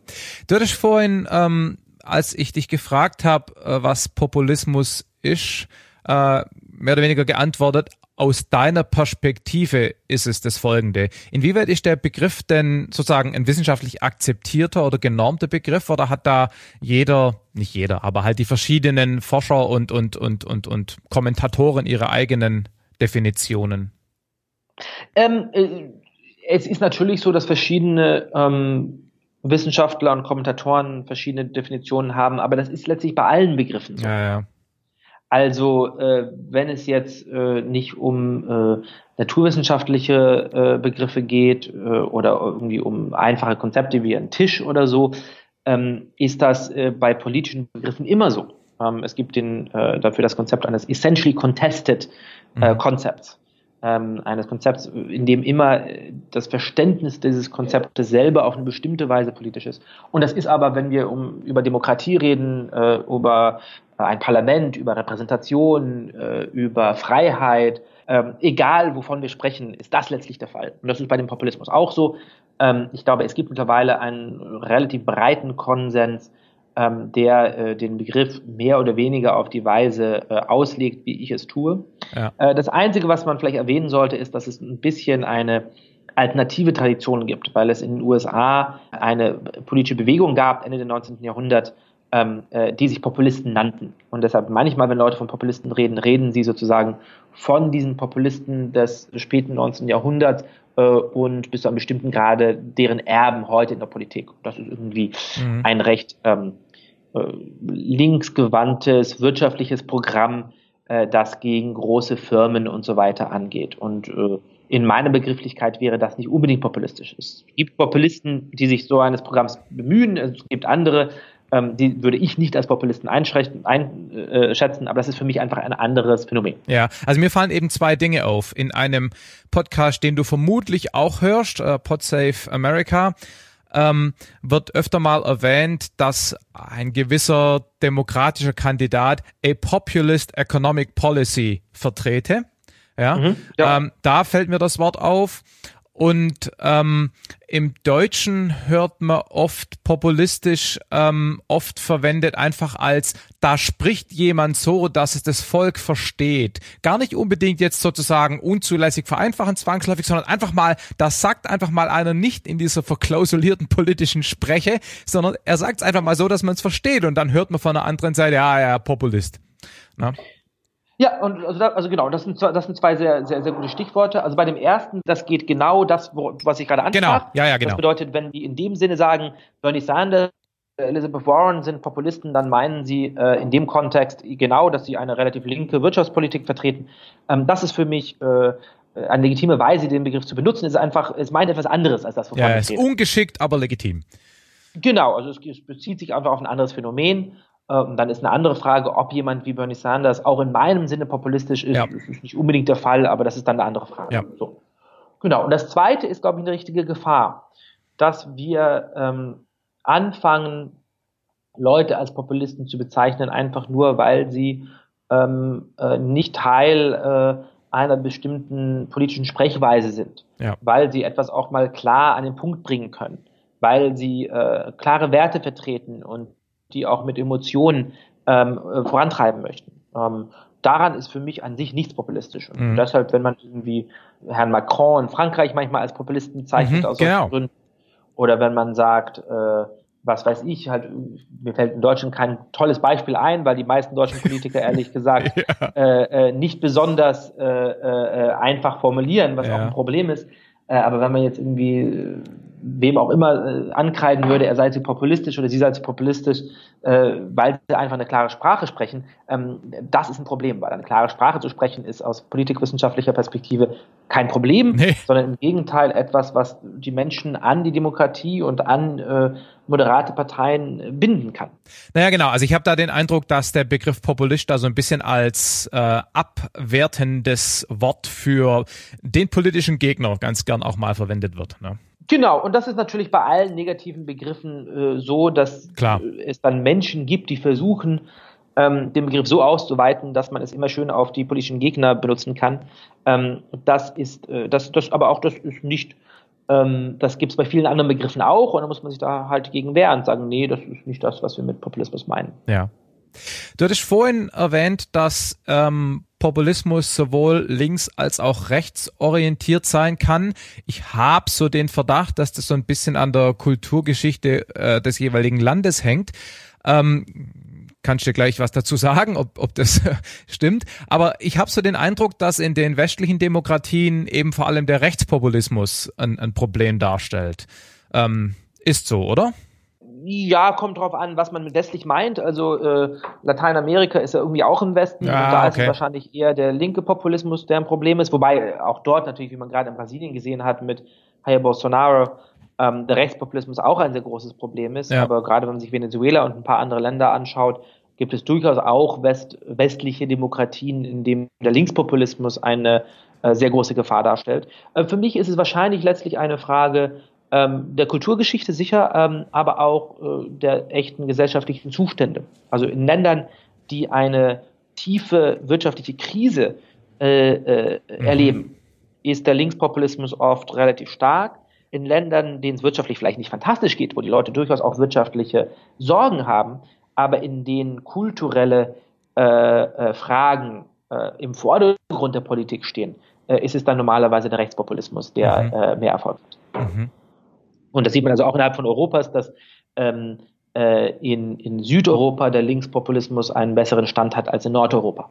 Du hattest vorhin, ähm, als ich dich gefragt habe, äh, was Populismus ist, äh, mehr oder weniger geantwortet, aus deiner Perspektive ist es das folgende. Inwieweit ist der Begriff denn sozusagen ein wissenschaftlich akzeptierter oder genormter Begriff oder hat da jeder, nicht jeder, aber halt die verschiedenen Forscher und, und, und, und, und Kommentatoren ihre eigenen Definitionen? Ähm, äh, es ist natürlich so, dass verschiedene ähm, Wissenschaftler und Kommentatoren verschiedene Definitionen haben, aber das ist letztlich bei allen Begriffen so. Ja, ja. Also äh, wenn es jetzt äh, nicht um äh, naturwissenschaftliche äh, Begriffe geht äh, oder irgendwie um einfache Konzepte wie ein Tisch oder so, ähm, ist das äh, bei politischen Begriffen immer so. Ähm, es gibt den, dafür das Konzept eines essentially contested äh, mhm. Konzepts ähm, eines Konzepts, in dem immer das Verständnis dieses Konzeptes selber auf eine bestimmte Weise politisch ist. Und das ist aber, wenn wir um, über Demokratie reden, äh, über ein Parlament, über Repräsentation, äh, über Freiheit, ähm, egal wovon wir sprechen, ist das letztlich der Fall. Und das ist bei dem Populismus auch so. Ähm, ich glaube, es gibt mittlerweile einen relativ breiten Konsens, ähm, der äh, den Begriff mehr oder weniger auf die Weise äh, auslegt, wie ich es tue. Ja. Äh, das Einzige, was man vielleicht erwähnen sollte, ist, dass es ein bisschen eine alternative Tradition gibt, weil es in den USA eine politische Bewegung gab, Ende des 19. Jahrhunderts, ähm, äh, die sich Populisten nannten. Und deshalb manchmal, wenn Leute von Populisten reden, reden sie sozusagen von diesen Populisten des späten 19. Jahrhunderts äh, und bis zu einem bestimmten Grade deren Erben heute in der Politik. Das ist irgendwie mhm. ein recht ähm, äh, linksgewandtes wirtschaftliches Programm, äh, das gegen große Firmen und so weiter angeht. Und äh, in meiner Begrifflichkeit wäre das nicht unbedingt populistisch. Es gibt Populisten, die sich so eines Programms bemühen, es gibt andere, ähm, die würde ich nicht als Populisten einschätzen, aber das ist für mich einfach ein anderes Phänomen. Ja, also mir fallen eben zwei Dinge auf. In einem Podcast, den du vermutlich auch hörst, äh, Podsafe America, ähm, wird öfter mal erwähnt, dass ein gewisser demokratischer Kandidat a populist economic policy vertrete. Ja, mhm, ja. Ähm, da fällt mir das Wort auf. Und ähm, im Deutschen hört man oft populistisch ähm, oft verwendet einfach als da spricht jemand so, dass es das Volk versteht. Gar nicht unbedingt jetzt sozusagen unzulässig vereinfachen, zwangsläufig, sondern einfach mal, das sagt einfach mal einer nicht in dieser verklausulierten politischen Spreche, sondern er sagt es einfach mal so, dass man es versteht und dann hört man von der anderen Seite, ja, ja, Populist. Na? Ja, und also, da, also genau, das sind, das sind zwei sehr, sehr, sehr gute Stichworte. Also bei dem ersten, das geht genau das, was ich gerade ansprach. Genau, ja, ja, genau. Das bedeutet, wenn die in dem Sinne sagen, Bernie Sanders, Elizabeth Warren sind Populisten, dann meinen sie äh, in dem Kontext genau, dass sie eine relativ linke Wirtschaftspolitik vertreten. Ähm, das ist für mich äh, eine legitime Weise, den Begriff zu benutzen. Ist einfach, es meint etwas anderes als das, wovon ja, es ist ungeschickt, aber legitim. Genau, also es, es bezieht sich einfach auf ein anderes Phänomen. Ähm, dann ist eine andere Frage, ob jemand wie Bernie Sanders auch in meinem Sinne populistisch ist. Ja. Das ist nicht unbedingt der Fall, aber das ist dann eine andere Frage. Ja. So. Genau. Und das Zweite ist, glaube ich, eine richtige Gefahr, dass wir ähm, anfangen, Leute als Populisten zu bezeichnen, einfach nur, weil sie ähm, äh, nicht Teil äh, einer bestimmten politischen Sprechweise sind, ja. weil sie etwas auch mal klar an den Punkt bringen können, weil sie äh, klare Werte vertreten und die auch mit Emotionen ähm, äh, vorantreiben möchten. Ähm, daran ist für mich an sich nichts populistisch. Und mhm. deshalb, wenn man irgendwie Herrn Macron in Frankreich manchmal als Populisten bezeichnet, mhm, aus genau. Gründen, oder wenn man sagt, äh, was weiß ich, halt, mir fällt in Deutschland kein tolles Beispiel ein, weil die meisten deutschen Politiker ehrlich gesagt ja. äh, äh, nicht besonders äh, äh, einfach formulieren, was ja. auch ein Problem ist. Äh, aber wenn man jetzt irgendwie äh, wem auch immer äh, ankreiden würde, er sei zu populistisch oder sie sei zu populistisch, äh, weil sie einfach eine klare Sprache sprechen, ähm, das ist ein Problem, weil eine klare Sprache zu sprechen ist aus politikwissenschaftlicher Perspektive kein Problem, nee. sondern im Gegenteil etwas, was die Menschen an die Demokratie und an äh, moderate Parteien binden kann. Naja, genau. Also ich habe da den Eindruck, dass der Begriff Populist da so ein bisschen als äh, abwertendes Wort für den politischen Gegner ganz gern auch mal verwendet wird. Ne? Genau, und das ist natürlich bei allen negativen Begriffen äh, so, dass Klar. es dann Menschen gibt, die versuchen, ähm, den Begriff so auszuweiten, dass man es immer schön auf die politischen Gegner benutzen kann. Ähm, das ist, äh, das, das, aber auch das ist nicht, ähm, das gibt es bei vielen anderen Begriffen auch, und da muss man sich da halt gegen wehren und sagen, nee, das ist nicht das, was wir mit Populismus meinen. Ja. Du hattest vorhin erwähnt, dass ähm, Populismus sowohl links als auch rechts orientiert sein kann. Ich habe so den Verdacht, dass das so ein bisschen an der Kulturgeschichte äh, des jeweiligen Landes hängt. Ähm, kannst du dir gleich was dazu sagen, ob, ob das stimmt. Aber ich habe so den Eindruck, dass in den westlichen Demokratien eben vor allem der Rechtspopulismus ein, ein Problem darstellt. Ähm, ist so, oder? Ja, kommt drauf an, was man mit westlich meint. Also äh, Lateinamerika ist ja irgendwie auch im Westen ja, und da okay. ist es wahrscheinlich eher der linke Populismus, der ein Problem ist. Wobei auch dort natürlich, wie man gerade in Brasilien gesehen hat mit Jair Bolsonaro, ähm, der Rechtspopulismus auch ein sehr großes Problem ist. Ja. Aber gerade wenn man sich Venezuela und ein paar andere Länder anschaut, gibt es durchaus auch West, westliche Demokratien, in denen der Linkspopulismus eine äh, sehr große Gefahr darstellt. Äh, für mich ist es wahrscheinlich letztlich eine Frage ähm, der Kulturgeschichte sicher, ähm, aber auch äh, der echten gesellschaftlichen Zustände. Also in Ländern, die eine tiefe wirtschaftliche Krise äh, äh, mhm. erleben, ist der Linkspopulismus oft relativ stark. In Ländern, denen es wirtschaftlich vielleicht nicht fantastisch geht, wo die Leute durchaus auch wirtschaftliche Sorgen haben, aber in denen kulturelle äh, äh, Fragen äh, im Vordergrund der Politik stehen, ist es dann normalerweise der Rechtspopulismus, der mhm. mehr Erfolg hat. Mhm. Und das sieht man also auch innerhalb von Europas, dass ähm, äh, in, in Südeuropa der Linkspopulismus einen besseren Stand hat als in Nordeuropa.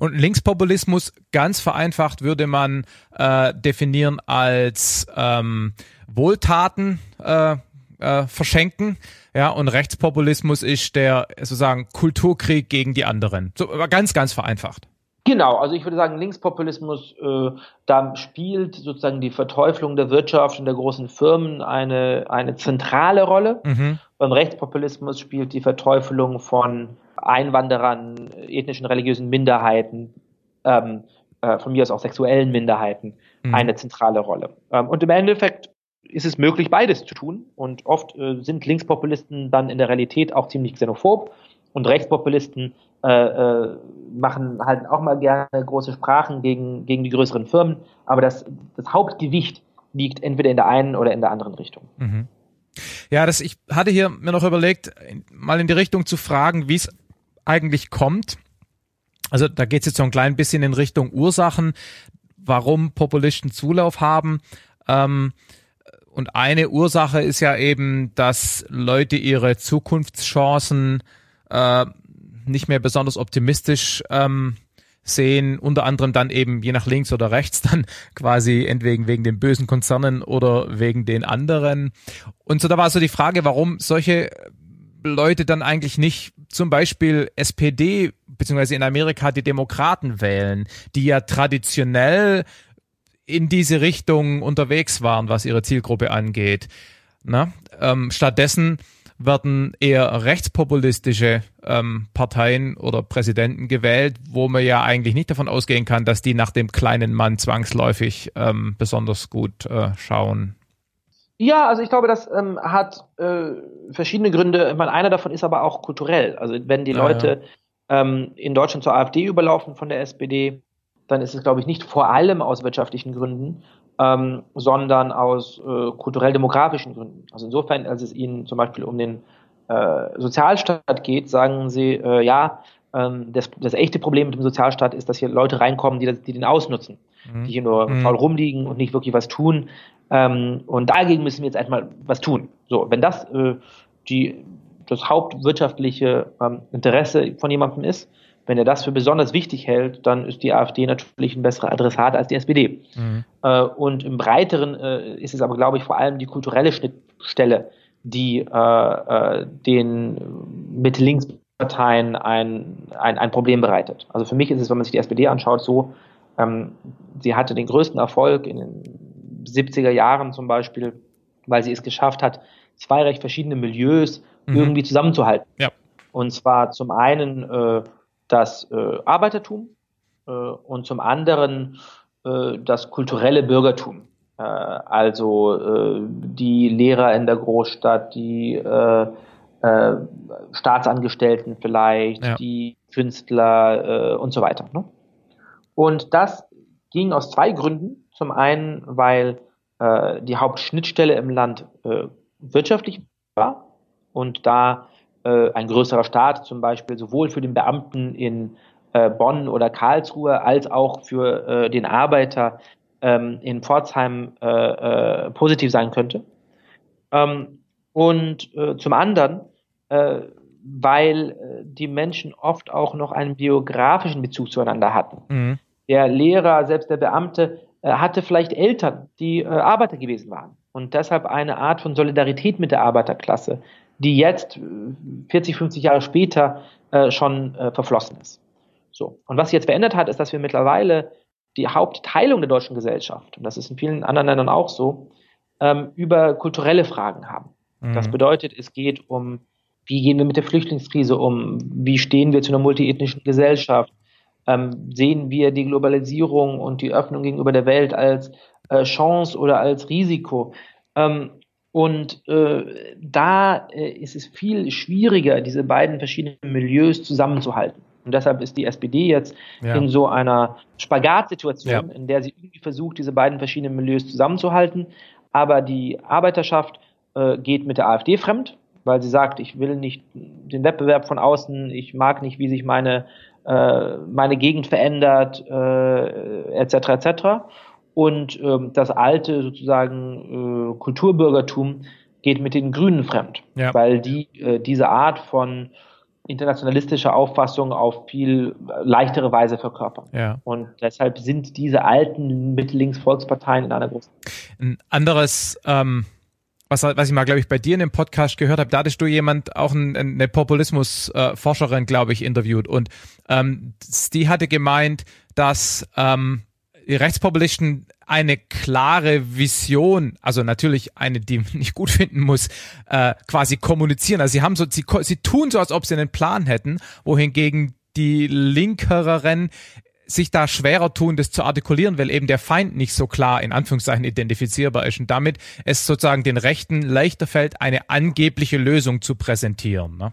Und Linkspopulismus, ganz vereinfacht, würde man äh, definieren als ähm, Wohltaten äh, äh, verschenken. Ja, und Rechtspopulismus ist der sozusagen Kulturkrieg gegen die anderen. So, ganz, ganz vereinfacht. Genau, also ich würde sagen, Linkspopulismus, äh, da spielt sozusagen die Verteuflung der Wirtschaft und der großen Firmen eine, eine zentrale Rolle. Mhm. Beim Rechtspopulismus spielt die Verteufelung von Einwanderern, ethnischen, religiösen Minderheiten, ähm, äh, von mir aus auch sexuellen Minderheiten, mhm. eine zentrale Rolle. Ähm, und im Endeffekt ist es möglich, beides zu tun. Und oft äh, sind Linkspopulisten dann in der Realität auch ziemlich xenophob und Rechtspopulisten äh, äh, machen halt auch mal gerne große Sprachen gegen, gegen die größeren Firmen. Aber das, das Hauptgewicht liegt entweder in der einen oder in der anderen Richtung. Mhm. Ja, das, ich hatte hier mir noch überlegt, mal in die Richtung zu fragen, wie es eigentlich kommt. Also da geht es jetzt so ein klein bisschen in Richtung Ursachen, warum Populisten Zulauf haben. Ähm, und eine Ursache ist ja eben, dass Leute ihre Zukunftschancen äh, nicht mehr besonders optimistisch ähm, sehen, unter anderem dann eben je nach links oder rechts dann quasi entweder wegen den bösen Konzernen oder wegen den anderen. Und so da war so die Frage, warum solche Leute dann eigentlich nicht zum Beispiel SPD beziehungsweise in Amerika die Demokraten wählen, die ja traditionell in diese Richtung unterwegs waren, was ihre Zielgruppe angeht. Na? Ähm, stattdessen werden eher rechtspopulistische ähm, Parteien oder Präsidenten gewählt, wo man ja eigentlich nicht davon ausgehen kann, dass die nach dem kleinen Mann zwangsläufig ähm, besonders gut äh, schauen. Ja, also ich glaube, das ähm, hat äh, verschiedene Gründe. Ich meine, einer davon ist aber auch kulturell. Also wenn die Leute ja. ähm, in Deutschland zur AfD überlaufen von der SPD, dann ist es, glaube ich, nicht vor allem aus wirtschaftlichen Gründen, ähm, sondern aus äh, kulturell-demografischen Gründen. Also insofern, als es Ihnen zum Beispiel um den äh, Sozialstaat geht, sagen Sie, äh, ja, ähm, das, das echte Problem mit dem Sozialstaat ist, dass hier Leute reinkommen, die, das, die den ausnutzen, mhm. die hier nur mhm. faul rumliegen und nicht wirklich was tun. Ähm, und dagegen müssen wir jetzt einmal was tun. So, wenn das äh, die, das hauptwirtschaftliche ähm, Interesse von jemandem ist, wenn er das für besonders wichtig hält, dann ist die AfD natürlich ein besserer Adressat als die SPD. Mhm. Äh, und im Breiteren äh, ist es aber, glaube ich, vor allem die kulturelle Schnittstelle, die äh, äh den Mitte-Links-Parteien ein, ein, ein Problem bereitet. Also für mich ist es, wenn man sich die SPD anschaut, so, ähm, sie hatte den größten Erfolg in den 70er Jahren zum Beispiel, weil sie es geschafft hat, zwei recht verschiedene Milieus mhm. irgendwie zusammenzuhalten. Ja. Und zwar zum einen äh, das äh, Arbeitertum äh, und zum anderen äh, das kulturelle Bürgertum. Äh, also äh, die Lehrer in der Großstadt, die äh, äh, Staatsangestellten vielleicht, ja. die Künstler äh, und so weiter. Ne? Und das ging aus zwei Gründen. Zum einen, weil äh, die Hauptschnittstelle im Land äh, wirtschaftlich war und da äh, ein größerer Staat zum Beispiel sowohl für den Beamten in äh, Bonn oder Karlsruhe als auch für äh, den Arbeiter ähm, in Pforzheim äh, äh, positiv sein könnte. Ähm, und äh, zum anderen, weil die Menschen oft auch noch einen biografischen Bezug zueinander hatten. Mhm. Der Lehrer, selbst der Beamte, hatte vielleicht Eltern, die Arbeiter gewesen waren und deshalb eine Art von Solidarität mit der Arbeiterklasse die jetzt 40, 50 Jahre später äh, schon äh, verflossen ist. So. Und was sich jetzt verändert hat, ist, dass wir mittlerweile die Hauptteilung der deutschen Gesellschaft, und das ist in vielen anderen Ländern auch so, ähm, über kulturelle Fragen haben. Mhm. Das bedeutet, es geht um, wie gehen wir mit der Flüchtlingskrise um, wie stehen wir zu einer multiethnischen Gesellschaft, ähm, sehen wir die Globalisierung und die Öffnung gegenüber der Welt als äh, Chance oder als Risiko. Ähm, und äh, da äh, ist es viel schwieriger, diese beiden verschiedenen Milieus zusammenzuhalten. Und deshalb ist die SPD jetzt ja. in so einer Spagatsituation, ja. in der sie irgendwie versucht, diese beiden verschiedenen Milieus zusammenzuhalten. Aber die Arbeiterschaft äh, geht mit der AfD fremd, weil sie sagt, ich will nicht den Wettbewerb von außen, ich mag nicht, wie sich meine, äh, meine Gegend verändert, äh, etc. etc und ähm, das alte sozusagen äh, Kulturbürgertum geht mit den Grünen fremd, ja. weil die äh, diese Art von internationalistischer Auffassung auf viel leichtere Weise verkörpern. Ja. Und deshalb sind diese alten Mittellinks-Volksparteien in einer großen. Ein anderes ähm was, was ich mal, glaube ich, bei dir in dem Podcast gehört habe, da hattest du jemand, auch ein, eine Populismus-Forscherin, glaube ich, interviewt. Und ähm, die hatte gemeint, dass ähm, die Rechtspopulisten eine klare Vision, also natürlich eine, die man nicht gut finden muss, äh, quasi kommunizieren. Also sie haben so, sie, sie tun so, als ob sie einen Plan hätten, wohingegen die Linkereren sich da schwerer tun, das zu artikulieren, weil eben der Feind nicht so klar in Anführungszeichen identifizierbar ist und damit es sozusagen den Rechten leichter fällt, eine angebliche Lösung zu präsentieren. Ne?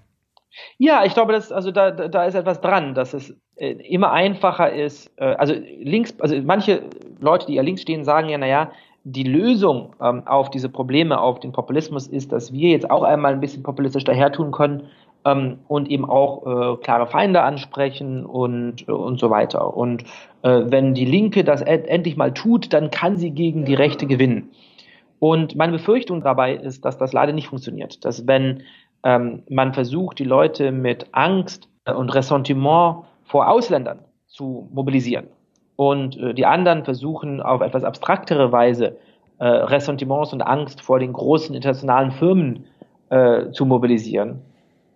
Ja, ich glaube, dass, also da, da ist etwas dran, dass es äh, immer einfacher ist, äh, also links, also manche Leute, die ja links stehen, sagen ja, naja, die Lösung ähm, auf diese Probleme, auf den Populismus ist, dass wir jetzt auch einmal ein bisschen populistisch daher tun können ähm, und eben auch äh, klare Feinde ansprechen und, äh, und so weiter. Und äh, wenn die Linke das endlich mal tut, dann kann sie gegen die Rechte gewinnen. Und meine Befürchtung dabei ist, dass das leider nicht funktioniert. Dass wenn ähm, man versucht, die Leute mit Angst und Ressentiment vor Ausländern zu mobilisieren. Und äh, die anderen versuchen auf etwas abstraktere Weise äh, Ressentiments und Angst vor den großen internationalen Firmen äh, zu mobilisieren,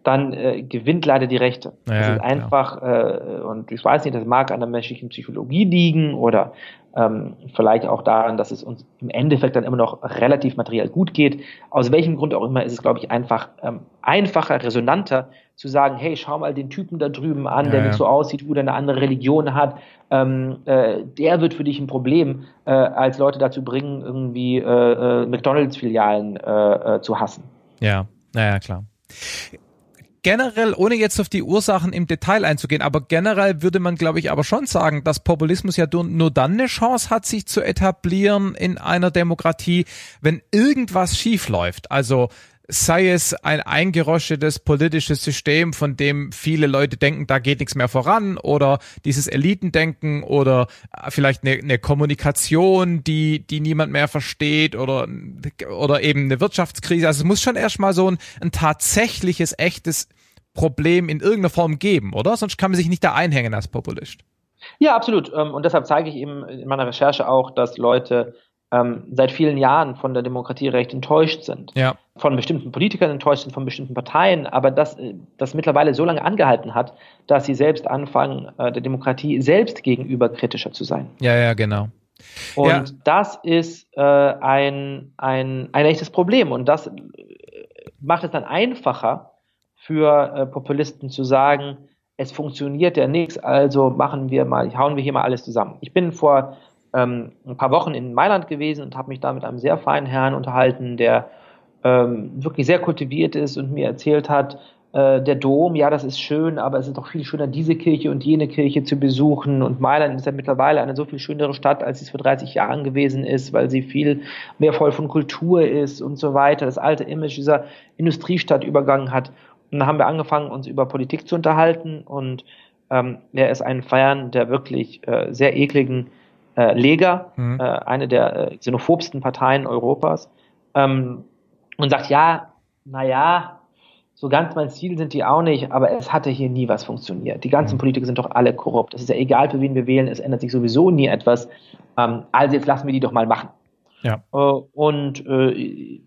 dann äh, gewinnt leider die Rechte. Ja, das ist einfach, äh, und ich weiß nicht, das mag an der menschlichen Psychologie liegen oder ähm, vielleicht auch daran, dass es uns im Endeffekt dann immer noch relativ materiell gut geht. Aus welchem Grund auch immer ist es, glaube ich, einfach ähm, einfacher, resonanter zu sagen, hey, schau mal den Typen da drüben an, ja, der nicht so aussieht, wo der eine andere Religion hat, ähm, äh, der wird für dich ein Problem, äh, als Leute dazu bringen, irgendwie äh, äh McDonalds-Filialen äh, äh, zu hassen. Ja, naja, klar generell, ohne jetzt auf die Ursachen im Detail einzugehen, aber generell würde man, glaube ich, aber schon sagen, dass Populismus ja nur dann eine Chance hat, sich zu etablieren in einer Demokratie, wenn irgendwas schief läuft. Also sei es ein eingeroschetes politisches System, von dem viele Leute denken, da geht nichts mehr voran, oder dieses Elitendenken oder vielleicht eine, eine Kommunikation, die, die niemand mehr versteht, oder, oder eben eine Wirtschaftskrise. Also es muss schon erstmal so ein, ein tatsächliches, echtes Problem in irgendeiner Form geben, oder? Sonst kann man sich nicht da einhängen als Populist. Ja, absolut. Ähm, und deshalb zeige ich eben in meiner Recherche auch, dass Leute ähm, seit vielen Jahren von der Demokratie recht enttäuscht sind. Ja. Von bestimmten Politikern enttäuscht sind, von bestimmten Parteien, aber dass äh, das mittlerweile so lange angehalten hat, dass sie selbst anfangen, äh, der Demokratie selbst gegenüber kritischer zu sein. Ja, ja, genau. Und ja. das ist äh, ein, ein, ein echtes Problem und das äh, macht es dann einfacher für äh, Populisten zu sagen, es funktioniert ja nichts, also machen wir mal, hauen wir hier mal alles zusammen. Ich bin vor ähm, ein paar Wochen in Mailand gewesen und habe mich da mit einem sehr feinen Herrn unterhalten, der ähm, wirklich sehr kultiviert ist und mir erzählt hat, äh, der Dom, ja, das ist schön, aber es ist doch viel schöner, diese Kirche und jene Kirche zu besuchen. Und Mailand ist ja mittlerweile eine so viel schönere Stadt, als sie es vor 30 Jahren gewesen ist, weil sie viel mehr voll von Kultur ist und so weiter. Das alte Image dieser Industriestadt übergangen hat. Und dann haben wir angefangen, uns über Politik zu unterhalten und ähm, er ist ein Feiern der wirklich äh, sehr ekligen äh, Lega, mhm. äh, eine der äh, xenophobsten Parteien Europas, ähm, und sagt, ja, naja, so ganz mein Ziel sind die auch nicht, aber es hatte hier nie was funktioniert. Die ganzen mhm. Politiker sind doch alle korrupt. Es ist ja egal, für wen wir wählen, es ändert sich sowieso nie etwas. Ähm, also jetzt lassen wir die doch mal machen. Ja. Äh, und äh,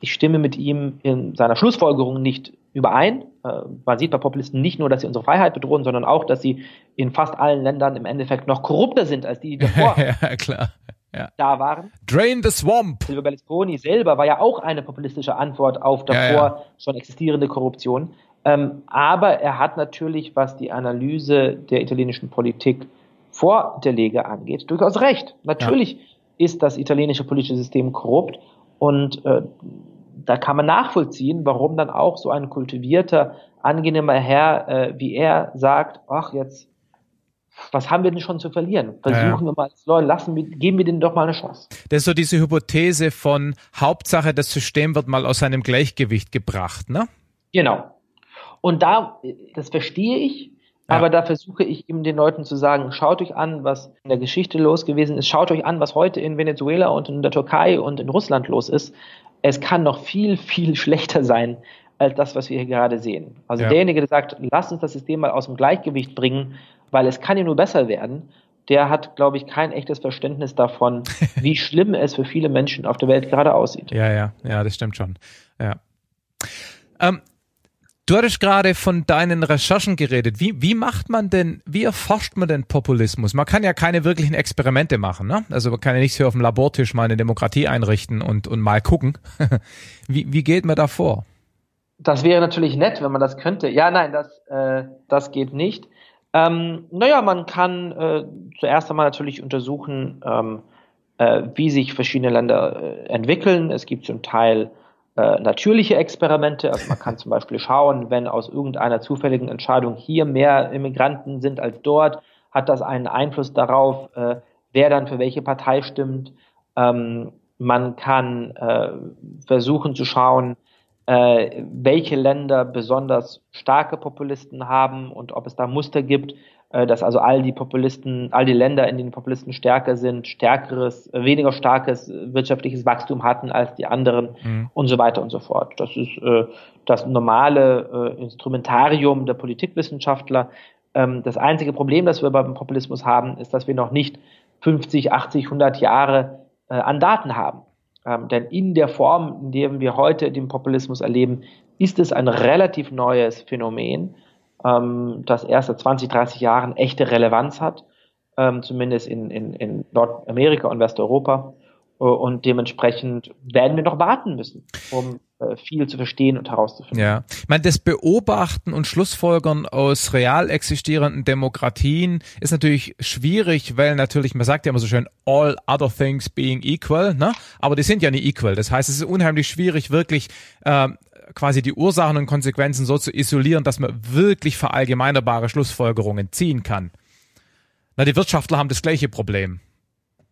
ich stimme mit ihm in seiner Schlussfolgerung nicht überein. Äh, man sieht bei Populisten nicht nur, dass sie unsere Freiheit bedrohen, sondern auch, dass sie in fast allen Ländern im Endeffekt noch korrupter sind als die, die davor ja, klar. Ja. da waren. Drain the Swamp. Silvio Berlusconi selber war ja auch eine populistische Antwort auf davor ja, schon existierende Korruption. Ähm, aber er hat natürlich, was die Analyse der italienischen Politik vor der Lega angeht, durchaus recht. Natürlich ist das italienische politische System korrupt und äh, da kann man nachvollziehen, warum dann auch so ein kultivierter, angenehmer Herr äh, wie er sagt, ach jetzt, was haben wir denn schon zu verlieren? Versuchen ja. wir mal, Leute, lassen wir, geben wir denen doch mal eine Chance. Das ist so diese Hypothese von Hauptsache, das System wird mal aus seinem Gleichgewicht gebracht, ne? Genau. Und da, das verstehe ich, ja. aber da versuche ich eben den Leuten zu sagen, schaut euch an, was in der Geschichte los gewesen ist, schaut euch an, was heute in Venezuela und in der Türkei und in Russland los ist es kann noch viel, viel schlechter sein als das, was wir hier gerade sehen. Also ja. derjenige, der sagt, lass uns das System mal aus dem Gleichgewicht bringen, weil es kann ja nur besser werden, der hat, glaube ich, kein echtes Verständnis davon, wie schlimm es für viele Menschen auf der Welt gerade aussieht. Ja, ja, ja, das stimmt schon. Ja. Ähm, Du hattest gerade von deinen Recherchen geredet. Wie, wie macht man denn, wie erforscht man denn Populismus? Man kann ja keine wirklichen Experimente machen, ne? Also man kann ja nicht so auf dem Labortisch mal eine Demokratie einrichten und, und mal gucken. wie, wie geht man da vor? Das wäre natürlich nett, wenn man das könnte. Ja, nein, das, äh, das geht nicht. Ähm, naja, man kann äh, zuerst einmal natürlich untersuchen, ähm, äh, wie sich verschiedene Länder äh, entwickeln. Es gibt zum Teil äh, natürliche Experimente. Also man kann zum Beispiel schauen, wenn aus irgendeiner zufälligen Entscheidung hier mehr Immigranten sind als dort, hat das einen Einfluss darauf, äh, wer dann für welche Partei stimmt. Ähm, man kann äh, versuchen zu schauen, äh, welche Länder besonders starke Populisten haben und ob es da Muster gibt, dass also all die Populisten, all die Länder, in denen Populisten stärker sind, stärkeres, äh, weniger starkes wirtschaftliches Wachstum hatten als die anderen mhm. und so weiter und so fort. Das ist äh, das normale äh, Instrumentarium der Politikwissenschaftler. Ähm, das einzige Problem, das wir beim Populismus haben, ist, dass wir noch nicht 50, 80, 100 Jahre äh, an Daten haben. Ähm, denn in der Form, in der wir heute den Populismus erleben, ist es ein relativ neues Phänomen, ähm, das erst seit 20, 30 Jahren echte Relevanz hat, ähm, zumindest in, in, in Nordamerika und Westeuropa. Äh, und dementsprechend werden wir noch warten müssen, um äh, viel zu verstehen und herauszufinden. Ja, ich meine, das Beobachten und Schlussfolgern aus real existierenden Demokratien ist natürlich schwierig, weil natürlich, man sagt ja immer so schön, all other things being equal, ne? aber die sind ja nicht equal. Das heißt, es ist unheimlich schwierig, wirklich äh, quasi die Ursachen und Konsequenzen so zu isolieren, dass man wirklich verallgemeinerbare Schlussfolgerungen ziehen kann. Na, die Wirtschaftler haben das gleiche Problem.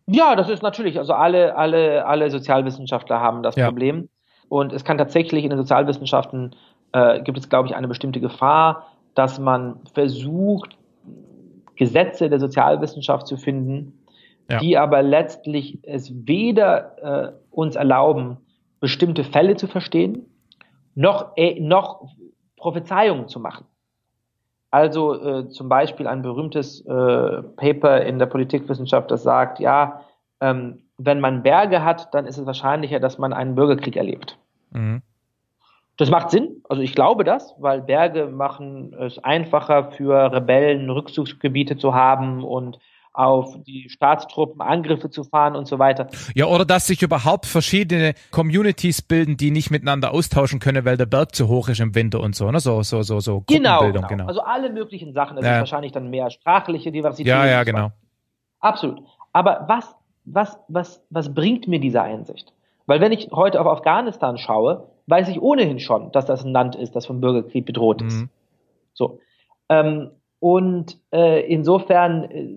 Ja, das ist natürlich, also alle, alle, alle Sozialwissenschaftler haben das ja. Problem. Und es kann tatsächlich in den Sozialwissenschaften äh, gibt es, glaube ich, eine bestimmte Gefahr, dass man versucht, Gesetze der Sozialwissenschaft zu finden, ja. die aber letztlich es weder äh, uns erlauben, bestimmte Fälle zu verstehen, noch, äh, noch Prophezeiungen zu machen. Also äh, zum Beispiel ein berühmtes äh, Paper in der Politikwissenschaft, das sagt, ja, ähm, wenn man Berge hat, dann ist es wahrscheinlicher, dass man einen Bürgerkrieg erlebt. Mhm. Das macht Sinn, also ich glaube das, weil Berge machen es einfacher für Rebellen Rückzugsgebiete zu haben und auf die Staatstruppen Angriffe zu fahren und so weiter. Ja, oder dass sich überhaupt verschiedene Communities bilden, die nicht miteinander austauschen können, weil der Berg zu hoch ist im Winter und so, ne? So, so, so, so. Genau, genau. genau. Also alle möglichen Sachen. Es ja. ist wahrscheinlich dann mehr sprachliche Diversität. Ja, ja, genau. Absolut. Aber was, was, was, was bringt mir diese Einsicht? Weil wenn ich heute auf Afghanistan schaue, weiß ich ohnehin schon, dass das ein Land ist, das vom Bürgerkrieg bedroht ist. Mhm. So. Ähm, und äh, insofern, äh,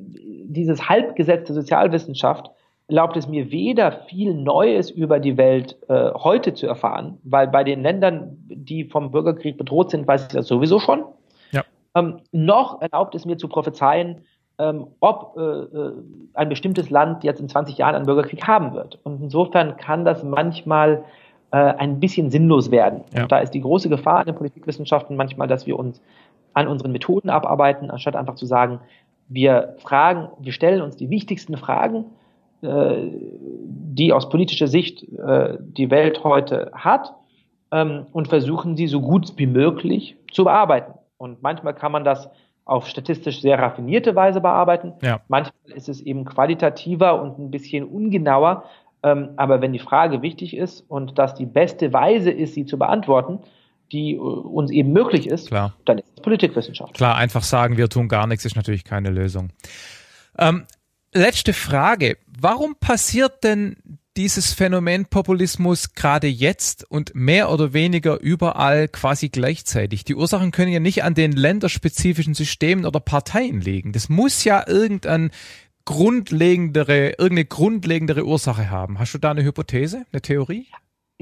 dieses Halbgesetz der Sozialwissenschaft erlaubt es mir weder viel Neues über die Welt äh, heute zu erfahren, weil bei den Ländern, die vom Bürgerkrieg bedroht sind, weiß ich das sowieso schon. Ja. Ähm, noch erlaubt es mir zu prophezeien, ähm, ob äh, äh, ein bestimmtes Land jetzt in 20 Jahren einen Bürgerkrieg haben wird. Und insofern kann das manchmal äh, ein bisschen sinnlos werden. Ja. Und da ist die große Gefahr in den Politikwissenschaften manchmal, dass wir uns an unseren Methoden abarbeiten, anstatt einfach zu sagen, wir fragen, wir stellen uns die wichtigsten Fragen, äh, die aus politischer Sicht äh, die Welt heute hat, ähm, und versuchen sie so gut wie möglich zu bearbeiten. Und manchmal kann man das auf statistisch sehr raffinierte Weise bearbeiten. Ja. Manchmal ist es eben qualitativer und ein bisschen ungenauer. Ähm, aber wenn die Frage wichtig ist und das die beste Weise ist, sie zu beantworten, die äh, uns eben möglich ist, Klar. dann ist es Politikwissenschaft. Klar, einfach sagen, wir tun gar nichts, ist natürlich keine Lösung. Ähm, letzte Frage. Warum passiert denn dieses Phänomen Populismus gerade jetzt und mehr oder weniger überall quasi gleichzeitig? Die Ursachen können ja nicht an den länderspezifischen Systemen oder Parteien liegen. Das muss ja irgendein grundlegendere, irgendeine grundlegendere Ursache haben. Hast du da eine Hypothese, eine Theorie?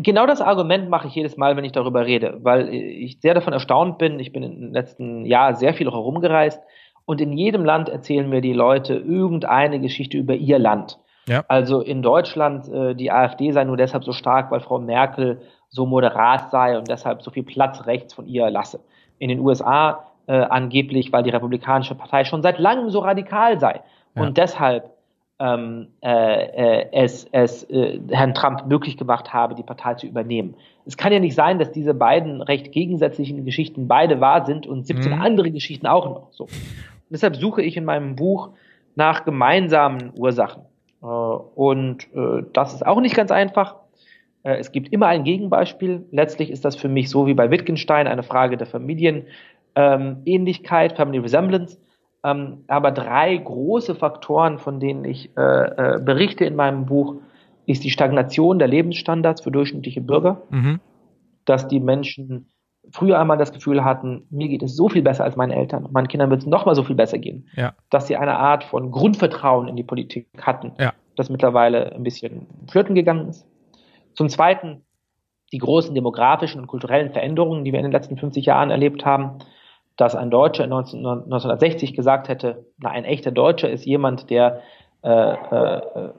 Genau das Argument mache ich jedes Mal, wenn ich darüber rede, weil ich sehr davon erstaunt bin. Ich bin im letzten Jahr sehr viel herumgereist und in jedem Land erzählen mir die Leute irgendeine Geschichte über ihr Land. Ja. Also in Deutschland, äh, die AfD sei nur deshalb so stark, weil Frau Merkel so moderat sei und deshalb so viel Platz rechts von ihr lasse. In den USA äh, angeblich, weil die Republikanische Partei schon seit langem so radikal sei ja. und deshalb ähm, äh, äh, es, es äh, Herrn Trump möglich gemacht habe, die Partei zu übernehmen. Es kann ja nicht sein, dass diese beiden recht gegensätzlichen Geschichten beide wahr sind und 17 mhm. andere Geschichten auch noch. So. Und deshalb suche ich in meinem Buch nach gemeinsamen Ursachen. Äh, und äh, das ist auch nicht ganz einfach. Äh, es gibt immer ein Gegenbeispiel. Letztlich ist das für mich so wie bei Wittgenstein eine Frage der Familienähnlichkeit, ähm, Family Resemblance. Ähm, aber drei große Faktoren, von denen ich äh, äh, berichte in meinem Buch, ist die Stagnation der Lebensstandards für durchschnittliche Bürger, mhm. dass die Menschen früher einmal das Gefühl hatten, mir geht es so viel besser als meinen Eltern meinen Kindern wird es noch mal so viel besser gehen, ja. dass sie eine Art von Grundvertrauen in die Politik hatten, ja. das mittlerweile ein bisschen flirten gegangen ist. Zum Zweiten die großen demografischen und kulturellen Veränderungen, die wir in den letzten 50 Jahren erlebt haben, dass ein Deutscher 19, 1960 gesagt hätte, na, ein echter Deutscher ist jemand, der äh, äh,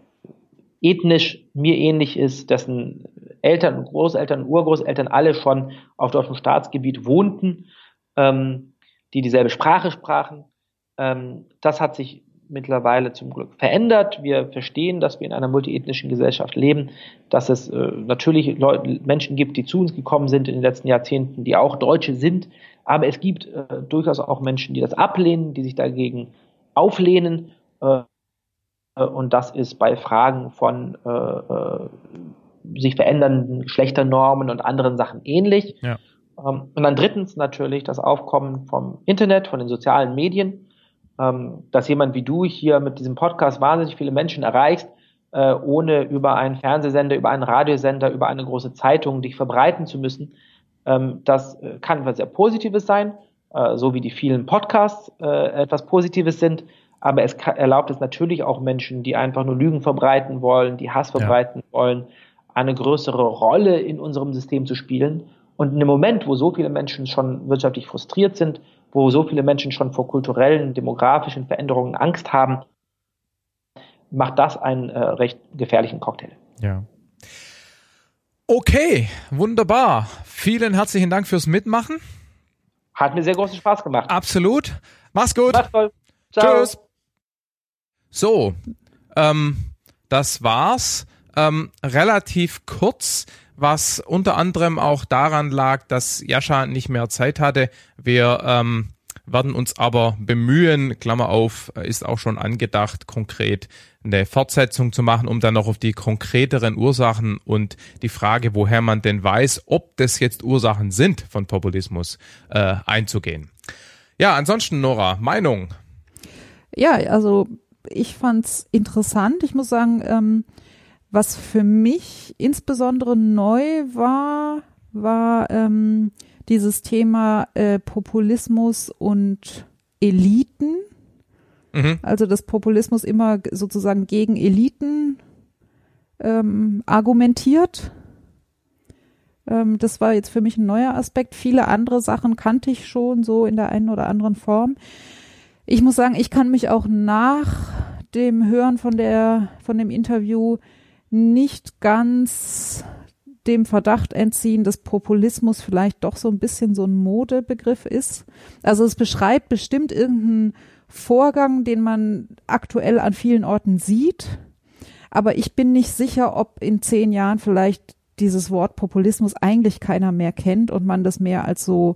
ethnisch mir ähnlich ist, dessen Eltern, Großeltern, Urgroßeltern alle schon auf deutschem Staatsgebiet wohnten, ähm, die dieselbe Sprache sprachen. Ähm, das hat sich mittlerweile zum Glück verändert. Wir verstehen, dass wir in einer multiethnischen Gesellschaft leben, dass es äh, natürlich Leute, Menschen gibt, die zu uns gekommen sind in den letzten Jahrzehnten, die auch Deutsche sind, aber es gibt äh, durchaus auch Menschen, die das ablehnen, die sich dagegen auflehnen. Äh, und das ist bei Fragen von äh, äh sich verändernden Geschlechternormen und anderen Sachen ähnlich. Ja. Ähm, und dann drittens natürlich das Aufkommen vom Internet, von den sozialen Medien ähm, dass jemand wie du hier mit diesem Podcast wahnsinnig viele Menschen erreichst, äh, ohne über einen Fernsehsender, über einen Radiosender, über eine große Zeitung dich verbreiten zu müssen. Ähm, das äh, kann etwas sehr Positives sein, äh, so wie die vielen Podcasts äh, etwas Positives sind. Aber es erlaubt es natürlich auch Menschen, die einfach nur Lügen verbreiten wollen, die Hass verbreiten ja. wollen, eine größere Rolle in unserem System zu spielen. Und in dem Moment, wo so viele Menschen schon wirtschaftlich frustriert sind, wo so viele Menschen schon vor kulturellen, demografischen Veränderungen Angst haben, macht das einen äh, recht gefährlichen Cocktail. Ja. Okay, wunderbar. Vielen herzlichen Dank fürs Mitmachen. Hat mir sehr großen Spaß gemacht. Absolut. Mach's gut. Mach's toll. Ciao. Tschüss. So, ähm, das war's. Ähm, relativ kurz was unter anderem auch daran lag, dass Jascha nicht mehr Zeit hatte. Wir ähm, werden uns aber bemühen, Klammer auf, ist auch schon angedacht, konkret eine Fortsetzung zu machen, um dann noch auf die konkreteren Ursachen und die Frage, woher man denn weiß, ob das jetzt Ursachen sind von Populismus, äh, einzugehen. Ja, ansonsten Nora, Meinung? Ja, also ich fand's interessant. Ich muss sagen, ähm, was für mich insbesondere neu war, war ähm, dieses Thema äh, Populismus und Eliten. Mhm. Also dass Populismus immer sozusagen gegen Eliten ähm, argumentiert. Ähm, das war jetzt für mich ein neuer Aspekt. Viele andere Sachen kannte ich schon so in der einen oder anderen Form. Ich muss sagen, ich kann mich auch nach dem Hören von der, von dem Interview nicht ganz dem Verdacht entziehen, dass Populismus vielleicht doch so ein bisschen so ein Modebegriff ist. Also es beschreibt bestimmt irgendeinen Vorgang, den man aktuell an vielen Orten sieht. Aber ich bin nicht sicher, ob in zehn Jahren vielleicht dieses Wort Populismus eigentlich keiner mehr kennt und man das mehr als so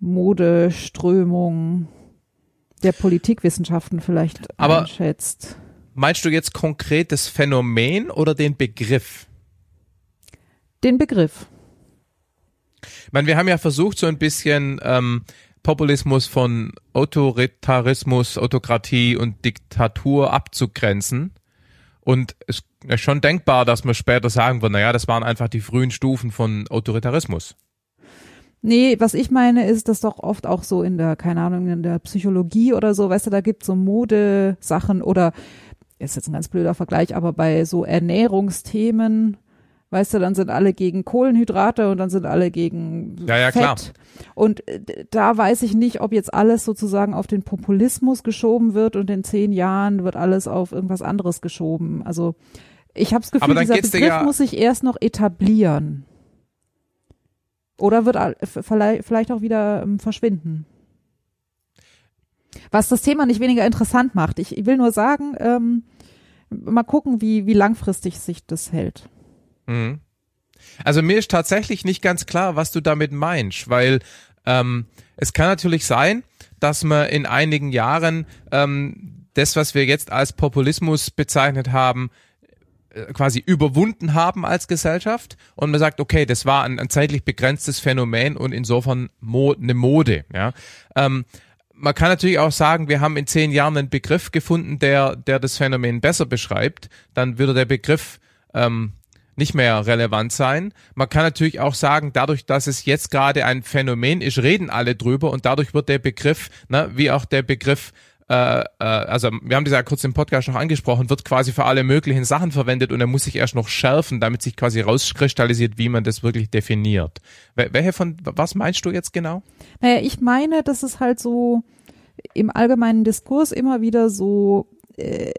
Modeströmung der Politikwissenschaften vielleicht Aber einschätzt. Meinst du jetzt konkret das Phänomen oder den Begriff? Den Begriff. Ich meine, wir haben ja versucht, so ein bisschen ähm, Populismus von Autoritarismus, Autokratie und Diktatur abzugrenzen. Und es ist schon denkbar, dass man später sagen wird, naja, das waren einfach die frühen Stufen von Autoritarismus. Nee, was ich meine, ist das doch oft auch so in der, keine Ahnung, in der Psychologie oder so, weißt du, da gibt so Modesachen oder ist jetzt ein ganz blöder Vergleich, aber bei so Ernährungsthemen, weißt du, dann sind alle gegen Kohlenhydrate und dann sind alle gegen ja, ja, Fett. Klar. Und äh, da weiß ich nicht, ob jetzt alles sozusagen auf den Populismus geschoben wird und in zehn Jahren wird alles auf irgendwas anderes geschoben. Also ich habe das Gefühl, dieser Begriff ja muss sich erst noch etablieren. Oder wird vielleicht auch wieder ähm, verschwinden. Was das Thema nicht weniger interessant macht. Ich will nur sagen, ähm, mal gucken, wie, wie langfristig sich das hält. Mhm. Also mir ist tatsächlich nicht ganz klar, was du damit meinst, weil ähm, es kann natürlich sein, dass man in einigen Jahren ähm, das, was wir jetzt als Populismus bezeichnet haben, äh, quasi überwunden haben als Gesellschaft und man sagt, okay, das war ein, ein zeitlich begrenztes Phänomen und insofern Mo eine Mode. Ja? Ähm, man kann natürlich auch sagen, wir haben in zehn Jahren einen Begriff gefunden, der, der das Phänomen besser beschreibt. Dann würde der Begriff ähm, nicht mehr relevant sein. Man kann natürlich auch sagen, dadurch, dass es jetzt gerade ein Phänomen ist, reden alle drüber und dadurch wird der Begriff, ne, wie auch der Begriff äh, äh, also wir haben das ja kurz im Podcast noch angesprochen, wird quasi für alle möglichen Sachen verwendet und er muss sich erst noch schärfen, damit sich quasi rauskristallisiert, wie man das wirklich definiert. Welche von, was meinst du jetzt genau? Naja, ich meine, dass es halt so im allgemeinen Diskurs immer wieder so äh,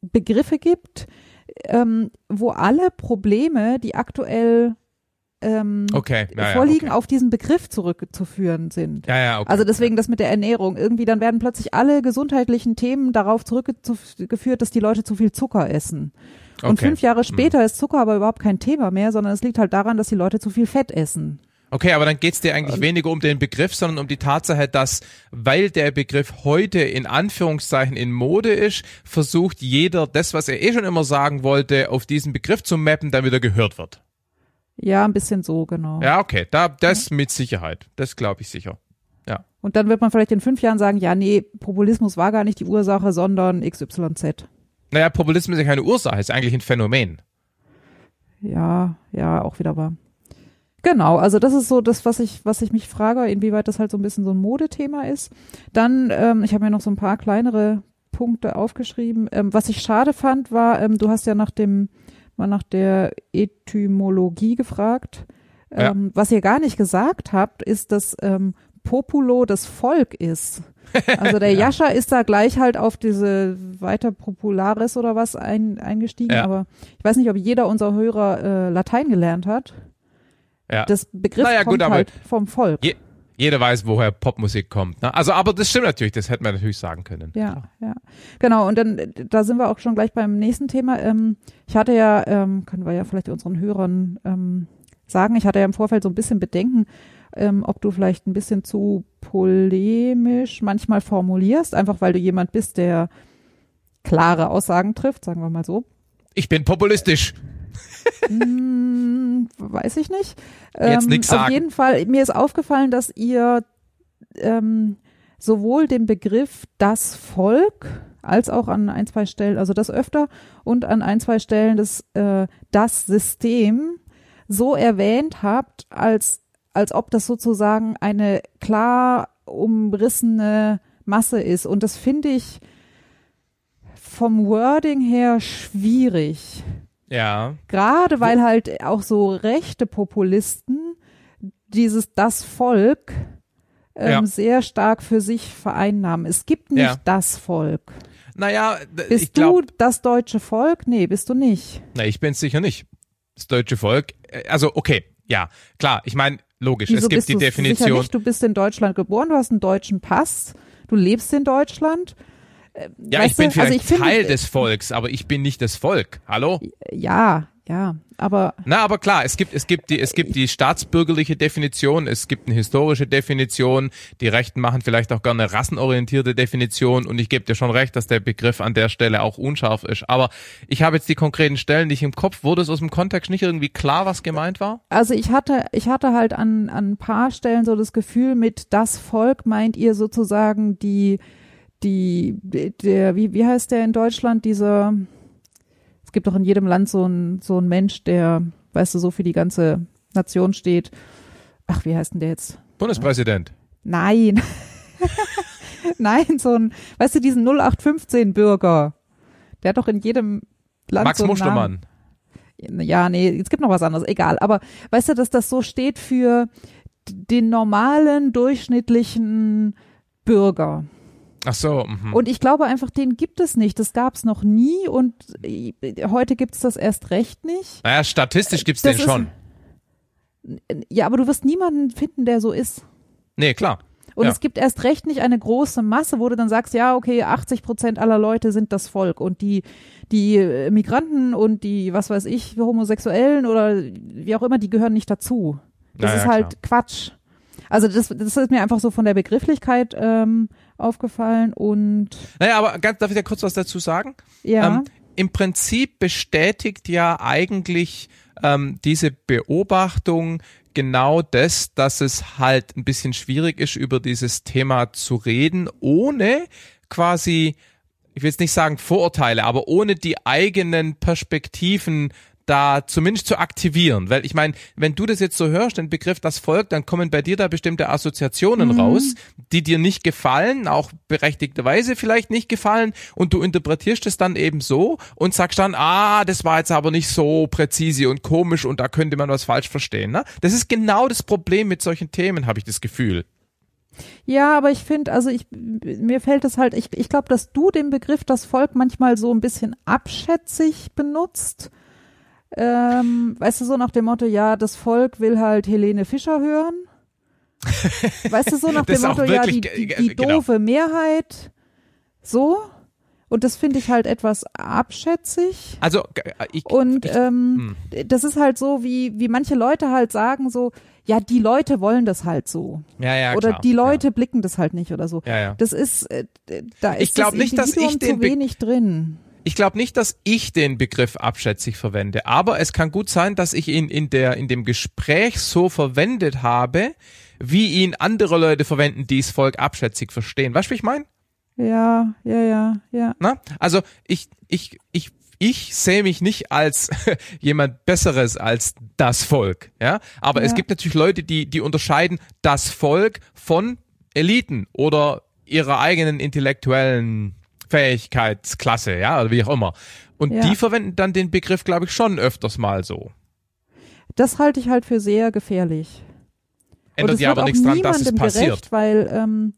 Begriffe gibt, ähm, wo alle Probleme, die aktuell ähm, okay. ja, vorliegen, ja, okay. auf diesen Begriff zurückzuführen sind. Ja, ja, okay. Also deswegen das mit der Ernährung. Irgendwie dann werden plötzlich alle gesundheitlichen Themen darauf zurückgeführt, dass die Leute zu viel Zucker essen. Und okay. fünf Jahre hm. später hm. ist Zucker aber überhaupt kein Thema mehr, sondern es liegt halt daran, dass die Leute zu viel Fett essen. Okay, aber dann geht's dir eigentlich weniger um den Begriff, sondern um die Tatsache, dass, weil der Begriff heute in Anführungszeichen in Mode ist, versucht jeder das, was er eh schon immer sagen wollte, auf diesen Begriff zu mappen, damit er gehört wird. Ja, ein bisschen so, genau. Ja, okay, da, das mit Sicherheit. Das glaube ich sicher. Ja. Und dann wird man vielleicht in fünf Jahren sagen, ja, nee, Populismus war gar nicht die Ursache, sondern XYZ. Naja, Populismus ist ja keine Ursache, ist eigentlich ein Phänomen. Ja, ja, auch wieder wahr. Genau, also das ist so das, was ich, was ich mich frage, inwieweit das halt so ein bisschen so ein Modethema ist. Dann, ähm, ich habe mir noch so ein paar kleinere Punkte aufgeschrieben. Ähm, was ich schade fand, war, ähm, du hast ja nach dem, mal nach der Etymologie gefragt. Ja. Ähm, was ihr gar nicht gesagt habt, ist, dass ähm, Populo das Volk ist. Also der ja. Jascha ist da gleich halt auf diese weiter Popularis oder was ein, eingestiegen, ja. aber ich weiß nicht, ob jeder unserer Hörer äh, Latein gelernt hat. Ja. Das Begriff naja, kommt gut, halt vom Volk. Je, jeder weiß, woher Popmusik kommt. Ne? Also, aber das stimmt natürlich, das hätten wir natürlich sagen können. Ja, ja. Genau, und dann, da sind wir auch schon gleich beim nächsten Thema. Ähm, ich hatte ja, ähm, können wir ja vielleicht unseren Hörern ähm, sagen, ich hatte ja im Vorfeld so ein bisschen Bedenken, ähm, ob du vielleicht ein bisschen zu polemisch manchmal formulierst, einfach weil du jemand bist, der klare Aussagen trifft, sagen wir mal so. Ich bin populistisch hm, weiß ich nicht. Jetzt ähm, nichts sagen. Auf jeden Fall, mir ist aufgefallen, dass ihr ähm, sowohl den Begriff das Volk als auch an ein, zwei Stellen, also das öfter und an ein, zwei Stellen das, äh, das System so erwähnt habt, als, als ob das sozusagen eine klar umrissene Masse ist. Und das finde ich vom Wording her schwierig. Ja. Gerade weil halt auch so rechte Populisten dieses das Volk ähm, ja. sehr stark für sich vereinnahmen. Es gibt nicht ja. das Volk. Naja, bist glaub, du das deutsche Volk? Nee, bist du nicht. Na, ich bin sicher nicht. Das deutsche Volk, äh, also okay, ja, klar, ich meine, logisch, Wieso es gibt die Definition. Nicht, du bist in Deutschland geboren, du hast einen deutschen Pass, du lebst in Deutschland, ja, ich bin vielleicht also ich Teil des Volks, aber ich bin nicht das Volk. Hallo? Ja, ja, aber. Na, aber klar, es gibt, es gibt die, es gibt die staatsbürgerliche Definition, es gibt eine historische Definition, die Rechten machen vielleicht auch gerne eine rassenorientierte Definition und ich gebe dir schon recht, dass der Begriff an der Stelle auch unscharf ist. Aber ich habe jetzt die konkreten Stellen nicht im Kopf. Wurde es aus dem Kontext nicht irgendwie klar, was gemeint war? Also ich hatte, ich hatte halt an, an ein paar Stellen so das Gefühl, mit das Volk meint ihr sozusagen die, die, der, wie, wie heißt der in Deutschland, dieser, es gibt doch in jedem Land so ein, so ein Mensch, der, weißt du, so für die ganze Nation steht. Ach, wie heißt denn der jetzt? Bundespräsident. Nein. Nein, so ein, weißt du, diesen 0815 Bürger. Der hat doch in jedem Land Max so einen Mustermann. Namen. Ja, nee, es gibt noch was anderes, egal. Aber weißt du, dass das so steht für den normalen, durchschnittlichen Bürger. Ach so. Mh. Und ich glaube einfach, den gibt es nicht. Das gab es noch nie und heute gibt es das erst recht nicht. Naja, statistisch gibt es den schon. Ja, aber du wirst niemanden finden, der so ist. Nee, klar. Und ja. es gibt erst recht nicht eine große Masse, wo du dann sagst, ja, okay, 80 Prozent aller Leute sind das Volk und die, die äh, Migranten und die, was weiß ich, Homosexuellen oder wie auch immer, die gehören nicht dazu. Das naja, ist halt klar. Quatsch. Also das, das ist mir einfach so von der Begrifflichkeit ähm, aufgefallen und. Naja, aber ganz, darf ich da kurz was dazu sagen? Ja. Ähm, im Prinzip bestätigt ja eigentlich ähm, diese Beobachtung genau das, dass es halt ein bisschen schwierig ist, über dieses Thema zu reden, ohne quasi, ich will jetzt nicht sagen Vorurteile, aber ohne die eigenen Perspektiven da zumindest zu aktivieren. Weil ich meine, wenn du das jetzt so hörst, den Begriff das Volk, dann kommen bei dir da bestimmte Assoziationen mhm. raus, die dir nicht gefallen, auch berechtigterweise vielleicht nicht gefallen und du interpretierst es dann eben so und sagst dann, ah, das war jetzt aber nicht so präzise und komisch und da könnte man was falsch verstehen. Ne? Das ist genau das Problem mit solchen Themen, habe ich das Gefühl. Ja, aber ich finde, also ich, mir fällt es halt, ich, ich glaube, dass du den Begriff das Volk manchmal so ein bisschen abschätzig benutzt ähm, weißt du, so nach dem Motto, ja, das Volk will halt Helene Fischer hören. Weißt du, so nach dem Motto, ja, die, die, die genau. doofe Mehrheit. So. Und das finde ich halt etwas abschätzig. Also ich, und ich, ähm, hm. das ist halt so, wie wie manche Leute halt sagen so, ja, die Leute wollen das halt so. Ja, ja, Oder klar, die Leute ja. blicken das halt nicht oder so. Ja, ja. Das ist, äh, da ist ich glaub das nicht, dass ich den zu wenig drin. Ich glaube nicht, dass ich den Begriff abschätzig verwende, aber es kann gut sein, dass ich ihn in der in dem Gespräch so verwendet habe, wie ihn andere Leute verwenden, die das Volk abschätzig verstehen. Weißt du, wie ich meine? Ja, ja, ja, ja. Na? Also ich ich ich ich sehe mich nicht als jemand Besseres als das Volk, ja. Aber ja. es gibt natürlich Leute, die die unterscheiden das Volk von Eliten oder ihrer eigenen intellektuellen Fähigkeitsklasse, ja, oder wie auch immer. Und ja. die verwenden dann den Begriff, glaube ich, schon öfters mal so. Das halte ich halt für sehr gefährlich. Ändert ja aber nichts dran, dass es passiert. Gerecht, weil ähm,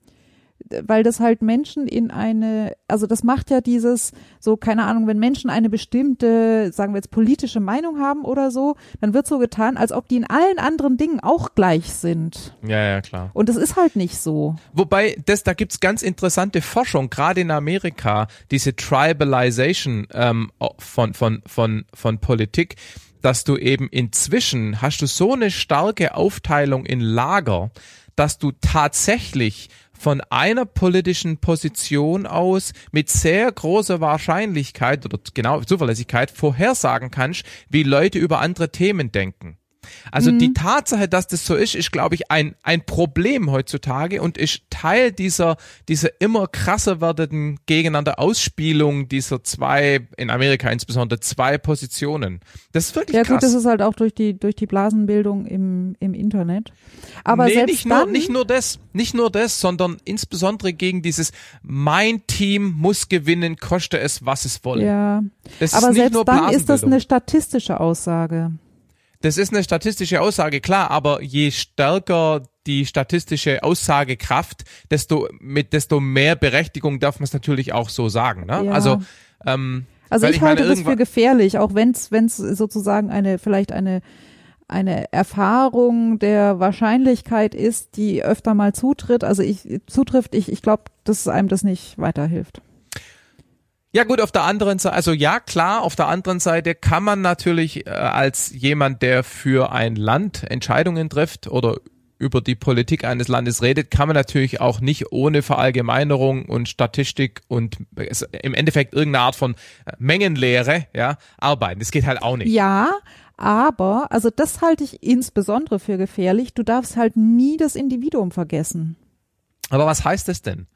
weil das halt Menschen in eine, also das macht ja dieses, so keine Ahnung, wenn Menschen eine bestimmte, sagen wir jetzt politische Meinung haben oder so, dann wird so getan, als ob die in allen anderen Dingen auch gleich sind. Ja, ja, klar. Und das ist halt nicht so. Wobei, das, da gibt's ganz interessante Forschung, gerade in Amerika, diese Tribalization ähm, von, von, von, von Politik dass du eben inzwischen hast du so eine starke Aufteilung in Lager, dass du tatsächlich von einer politischen Position aus mit sehr großer Wahrscheinlichkeit oder genau Zuverlässigkeit vorhersagen kannst, wie Leute über andere Themen denken. Also mhm. die Tatsache, dass das so ist, ist, glaube ich, ein, ein Problem heutzutage und ist Teil dieser, dieser immer krasser werdenden gegeneinander Ausspielung dieser zwei, in Amerika insbesondere, zwei Positionen. Das ist wirklich ja, krass. Ja gut, das ist halt auch durch die, durch die Blasenbildung im, im Internet. Aber nee, selbst nicht dann, nur, nicht nur das, nicht nur das, sondern insbesondere gegen dieses, mein Team muss gewinnen, koste es, was es wolle. Ja, das aber selbst dann ist das eine statistische Aussage. Das ist eine statistische Aussage, klar, aber je stärker die statistische Aussagekraft, desto mit desto mehr Berechtigung darf man es natürlich auch so sagen. Ne? Ja. Also ähm, also ich, ich halte das für gefährlich, auch wenn es wenn es sozusagen eine vielleicht eine eine Erfahrung der Wahrscheinlichkeit ist, die öfter mal zutritt. Also ich zutrifft, ich ich glaube, dass einem das nicht weiterhilft. Ja gut, auf der anderen Seite, also ja klar, auf der anderen Seite kann man natürlich äh, als jemand, der für ein Land Entscheidungen trifft oder über die Politik eines Landes redet, kann man natürlich auch nicht ohne Verallgemeinerung und Statistik und im Endeffekt irgendeine Art von äh, Mengenlehre ja, arbeiten. Das geht halt auch nicht. Ja, aber, also das halte ich insbesondere für gefährlich. Du darfst halt nie das Individuum vergessen. Aber was heißt das denn?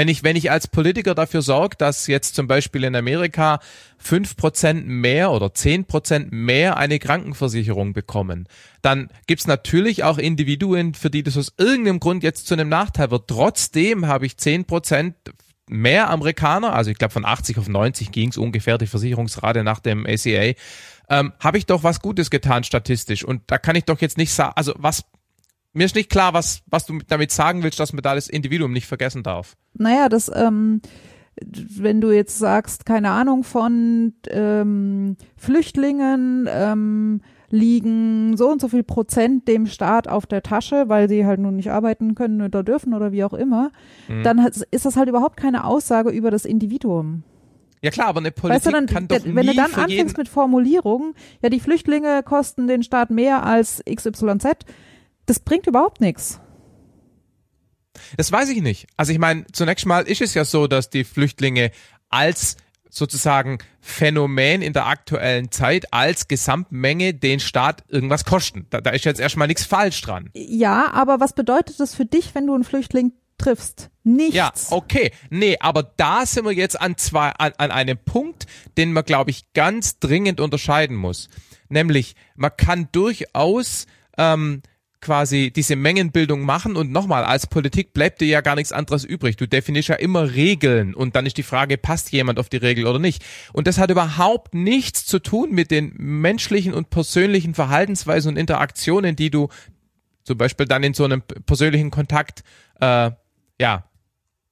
Wenn ich, wenn ich als Politiker dafür sorge, dass jetzt zum Beispiel in Amerika fünf Prozent mehr oder zehn Prozent mehr eine Krankenversicherung bekommen, dann gibt's natürlich auch Individuen, für die das aus irgendeinem Grund jetzt zu einem Nachteil wird. Trotzdem habe ich zehn Prozent mehr Amerikaner, also ich glaube von 80 auf 90 ging's ungefähr die Versicherungsrate nach dem ACA, ähm, habe ich doch was Gutes getan statistisch. Und da kann ich doch jetzt nicht sagen, also was mir ist nicht klar, was, was du damit sagen willst, dass man da das Individuum nicht vergessen darf. Naja, das, ähm, wenn du jetzt sagst, keine Ahnung von ähm, Flüchtlingen ähm, liegen so und so viel Prozent dem Staat auf der Tasche, weil sie halt nun nicht arbeiten können oder dürfen oder wie auch immer, mhm. dann ist das halt überhaupt keine Aussage über das Individuum. Ja klar, aber eine Politik weißt du, dann, kann doch Wenn du dann anfängst mit Formulierungen, ja, die Flüchtlinge kosten den Staat mehr als XYZ, das bringt überhaupt nichts. Das weiß ich nicht. Also ich meine, zunächst mal ist es ja so, dass die Flüchtlinge als sozusagen Phänomen in der aktuellen Zeit als Gesamtmenge den Staat irgendwas kosten. Da, da ist jetzt erstmal nichts falsch dran. Ja, aber was bedeutet das für dich, wenn du einen Flüchtling triffst? Nichts. Ja, okay. Nee, aber da sind wir jetzt an zwei, an, an einem Punkt, den man, glaube ich, ganz dringend unterscheiden muss. Nämlich, man kann durchaus ähm, quasi diese Mengenbildung machen und nochmal, als Politik bleibt dir ja gar nichts anderes übrig. Du definierst ja immer Regeln und dann ist die Frage, passt jemand auf die Regel oder nicht? Und das hat überhaupt nichts zu tun mit den menschlichen und persönlichen Verhaltensweisen und Interaktionen, die du zum Beispiel dann in so einem persönlichen Kontakt, äh, ja,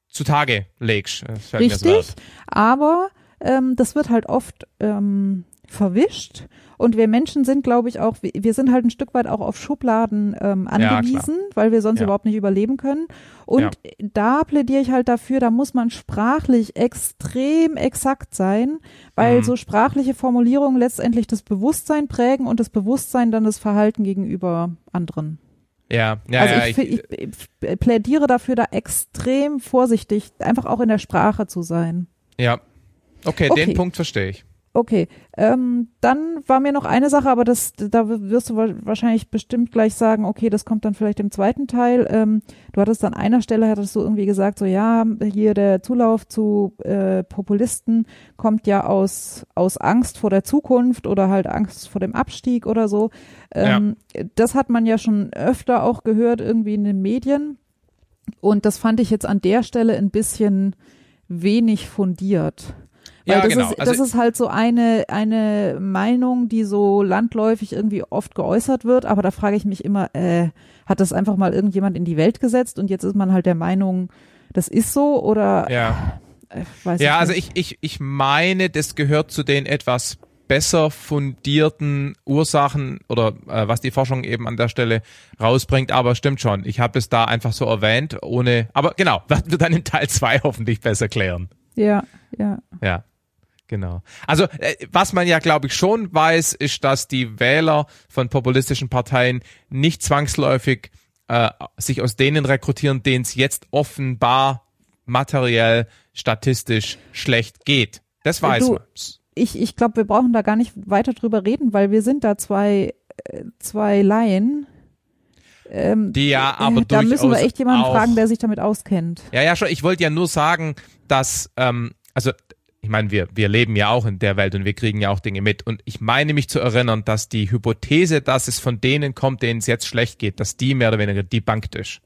zutage legst. Richtig, so aber ähm, das wird halt oft ähm, verwischt und wir Menschen sind, glaube ich, auch, wir sind halt ein Stück weit auch auf Schubladen ähm, angewiesen, ja, weil wir sonst ja. überhaupt nicht überleben können. Und ja. da plädiere ich halt dafür, da muss man sprachlich extrem exakt sein, weil mhm. so sprachliche Formulierungen letztendlich das Bewusstsein prägen und das Bewusstsein dann das Verhalten gegenüber anderen. Ja, ja, also ja, ich, ich, ich plädiere dafür, da extrem vorsichtig, einfach auch in der Sprache zu sein. Ja. Okay, okay. den Punkt verstehe ich. Okay, ähm, dann war mir noch eine Sache, aber das, da wirst du wahrscheinlich bestimmt gleich sagen, okay, das kommt dann vielleicht im zweiten Teil. Ähm, du hattest an einer Stelle, hattest du irgendwie gesagt, so ja, hier der Zulauf zu äh, Populisten kommt ja aus, aus Angst vor der Zukunft oder halt Angst vor dem Abstieg oder so. Ähm, ja. Das hat man ja schon öfter auch gehört irgendwie in den Medien. Und das fand ich jetzt an der Stelle ein bisschen wenig fundiert. Weil ja, das, genau. ist, also das ist halt so eine, eine Meinung, die so landläufig irgendwie oft geäußert wird, aber da frage ich mich immer, äh, hat das einfach mal irgendjemand in die Welt gesetzt und jetzt ist man halt der Meinung, das ist so oder ja. Äh, weiß ja, ich also ich, ich, ich meine, das gehört zu den etwas besser fundierten Ursachen oder äh, was die Forschung eben an der Stelle rausbringt, aber stimmt schon. Ich habe es da einfach so erwähnt, ohne, aber genau, werden wir dann in Teil zwei hoffentlich besser klären. Ja, ja. Ja. Genau. Also äh, was man ja, glaube ich, schon weiß, ist, dass die Wähler von populistischen Parteien nicht zwangsläufig äh, sich aus denen rekrutieren, denen es jetzt offenbar materiell statistisch schlecht geht. Das weiß du, man. Ich, ich glaube, wir brauchen da gar nicht weiter drüber reden, weil wir sind da zwei, äh, zwei Laien. Ähm, die ja aber Da müssen wir echt jemanden fragen, der sich damit auskennt. Ja, ja, schon. Ich wollte ja nur sagen, dass, ähm, also ich meine, wir, wir leben ja auch in der Welt und wir kriegen ja auch Dinge mit. Und ich meine mich zu erinnern, dass die Hypothese, dass es von denen kommt, denen es jetzt schlecht geht, dass die mehr oder weniger debunked ist.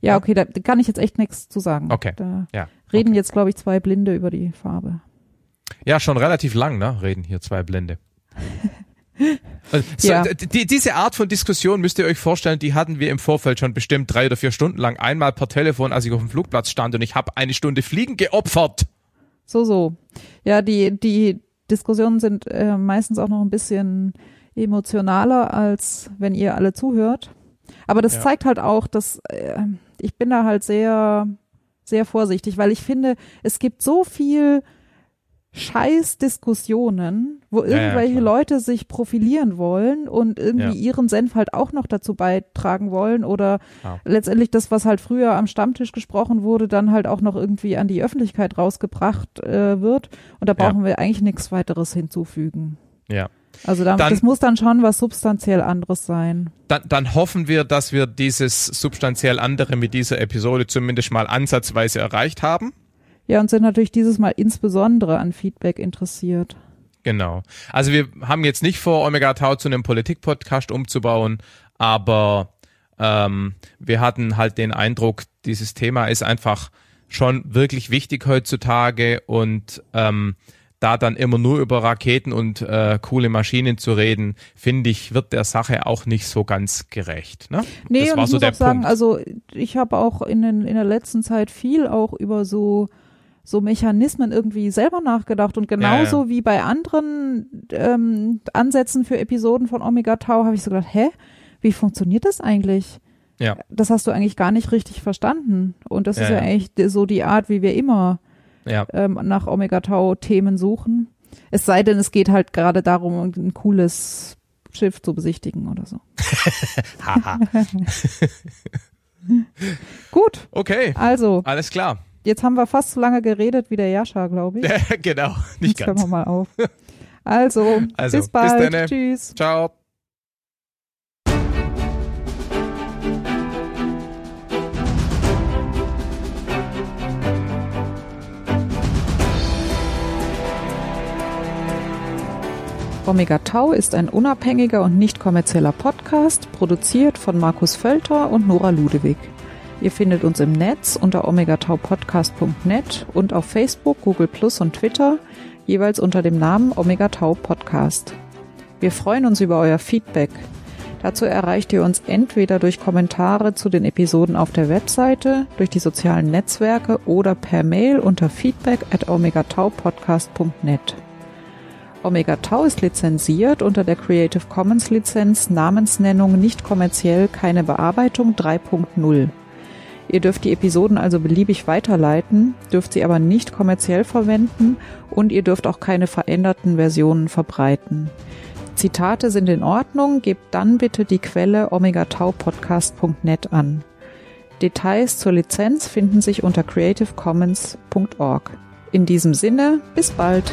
Ja, okay, da kann ich jetzt echt nichts zu sagen. Okay. Da ja. reden okay. jetzt, glaube ich, zwei Blinde über die Farbe. Ja, schon relativ lang, ne? Reden hier zwei Blinde. Also, so, ja. die, diese Art von Diskussion müsst ihr euch vorstellen, die hatten wir im Vorfeld schon bestimmt drei oder vier Stunden lang einmal per Telefon, als ich auf dem Flugplatz stand und ich habe eine Stunde Fliegen geopfert. So, so. Ja, die, die Diskussionen sind äh, meistens auch noch ein bisschen emotionaler, als wenn ihr alle zuhört. Aber das ja. zeigt halt auch, dass äh, ich bin da halt sehr, sehr vorsichtig, weil ich finde, es gibt so viel Scheißdiskussionen, wo irgendwelche ja, Leute sich profilieren wollen und irgendwie ja. ihren Senf halt auch noch dazu beitragen wollen oder letztendlich das, was halt früher am Stammtisch gesprochen wurde, dann halt auch noch irgendwie an die Öffentlichkeit rausgebracht äh, wird. Und da brauchen wir eigentlich nichts weiteres hinzufügen. Ja. Also da, dann, das muss dann schon was substanziell anderes sein. Dann, dann hoffen wir, dass wir dieses substanziell andere mit dieser Episode zumindest mal ansatzweise erreicht haben. Ja, und sind natürlich dieses Mal insbesondere an Feedback interessiert. Genau. Also wir haben jetzt nicht vor, Omega Tau zu einem Politik-Podcast umzubauen, aber ähm, wir hatten halt den Eindruck, dieses Thema ist einfach schon wirklich wichtig heutzutage und ähm, da dann immer nur über Raketen und äh, coole Maschinen zu reden, finde ich, wird der Sache auch nicht so ganz gerecht. Ne? Nee, das war so der Punkt. Sagen, also ich habe auch in, den, in der letzten Zeit viel auch über so so Mechanismen irgendwie selber nachgedacht und genauso ja, ja. wie bei anderen ähm, Ansätzen für Episoden von Omega Tau habe ich so gedacht, hä, wie funktioniert das eigentlich? Ja. Das hast du eigentlich gar nicht richtig verstanden und das ja, ist ja, eigentlich so die Art, wie wir immer ähm, nach Omega Tau Themen suchen. Es sei denn, es geht halt gerade darum, ein cooles Schiff zu besichtigen oder so. Gut. Okay. Also. Alles klar. Jetzt haben wir fast so lange geredet wie der Jascha, glaube ich. genau, nicht jetzt ganz. hören wir mal auf. Also, Also, bis bald. dann, Tschüss. Ciao. Omega Tau ist ein unabhängiger und nicht kommerzieller Podcast, produziert von Markus Völter und Nora Ludewig. Ihr findet uns im Netz unter omegataupodcast.net und auf Facebook, Google Plus und Twitter jeweils unter dem Namen Omega Tau Podcast. Wir freuen uns über euer Feedback. Dazu erreicht ihr uns entweder durch Kommentare zu den Episoden auf der Webseite, durch die sozialen Netzwerke oder per Mail unter feedback at omegataupodcast.net. Omega Tau ist lizenziert unter der Creative Commons Lizenz Namensnennung nicht kommerziell keine Bearbeitung 3.0. Ihr dürft die Episoden also beliebig weiterleiten, dürft sie aber nicht kommerziell verwenden und ihr dürft auch keine veränderten Versionen verbreiten. Zitate sind in Ordnung, gebt dann bitte die Quelle omegataupodcast.net an. Details zur Lizenz finden sich unter creativecommons.org. In diesem Sinne, bis bald!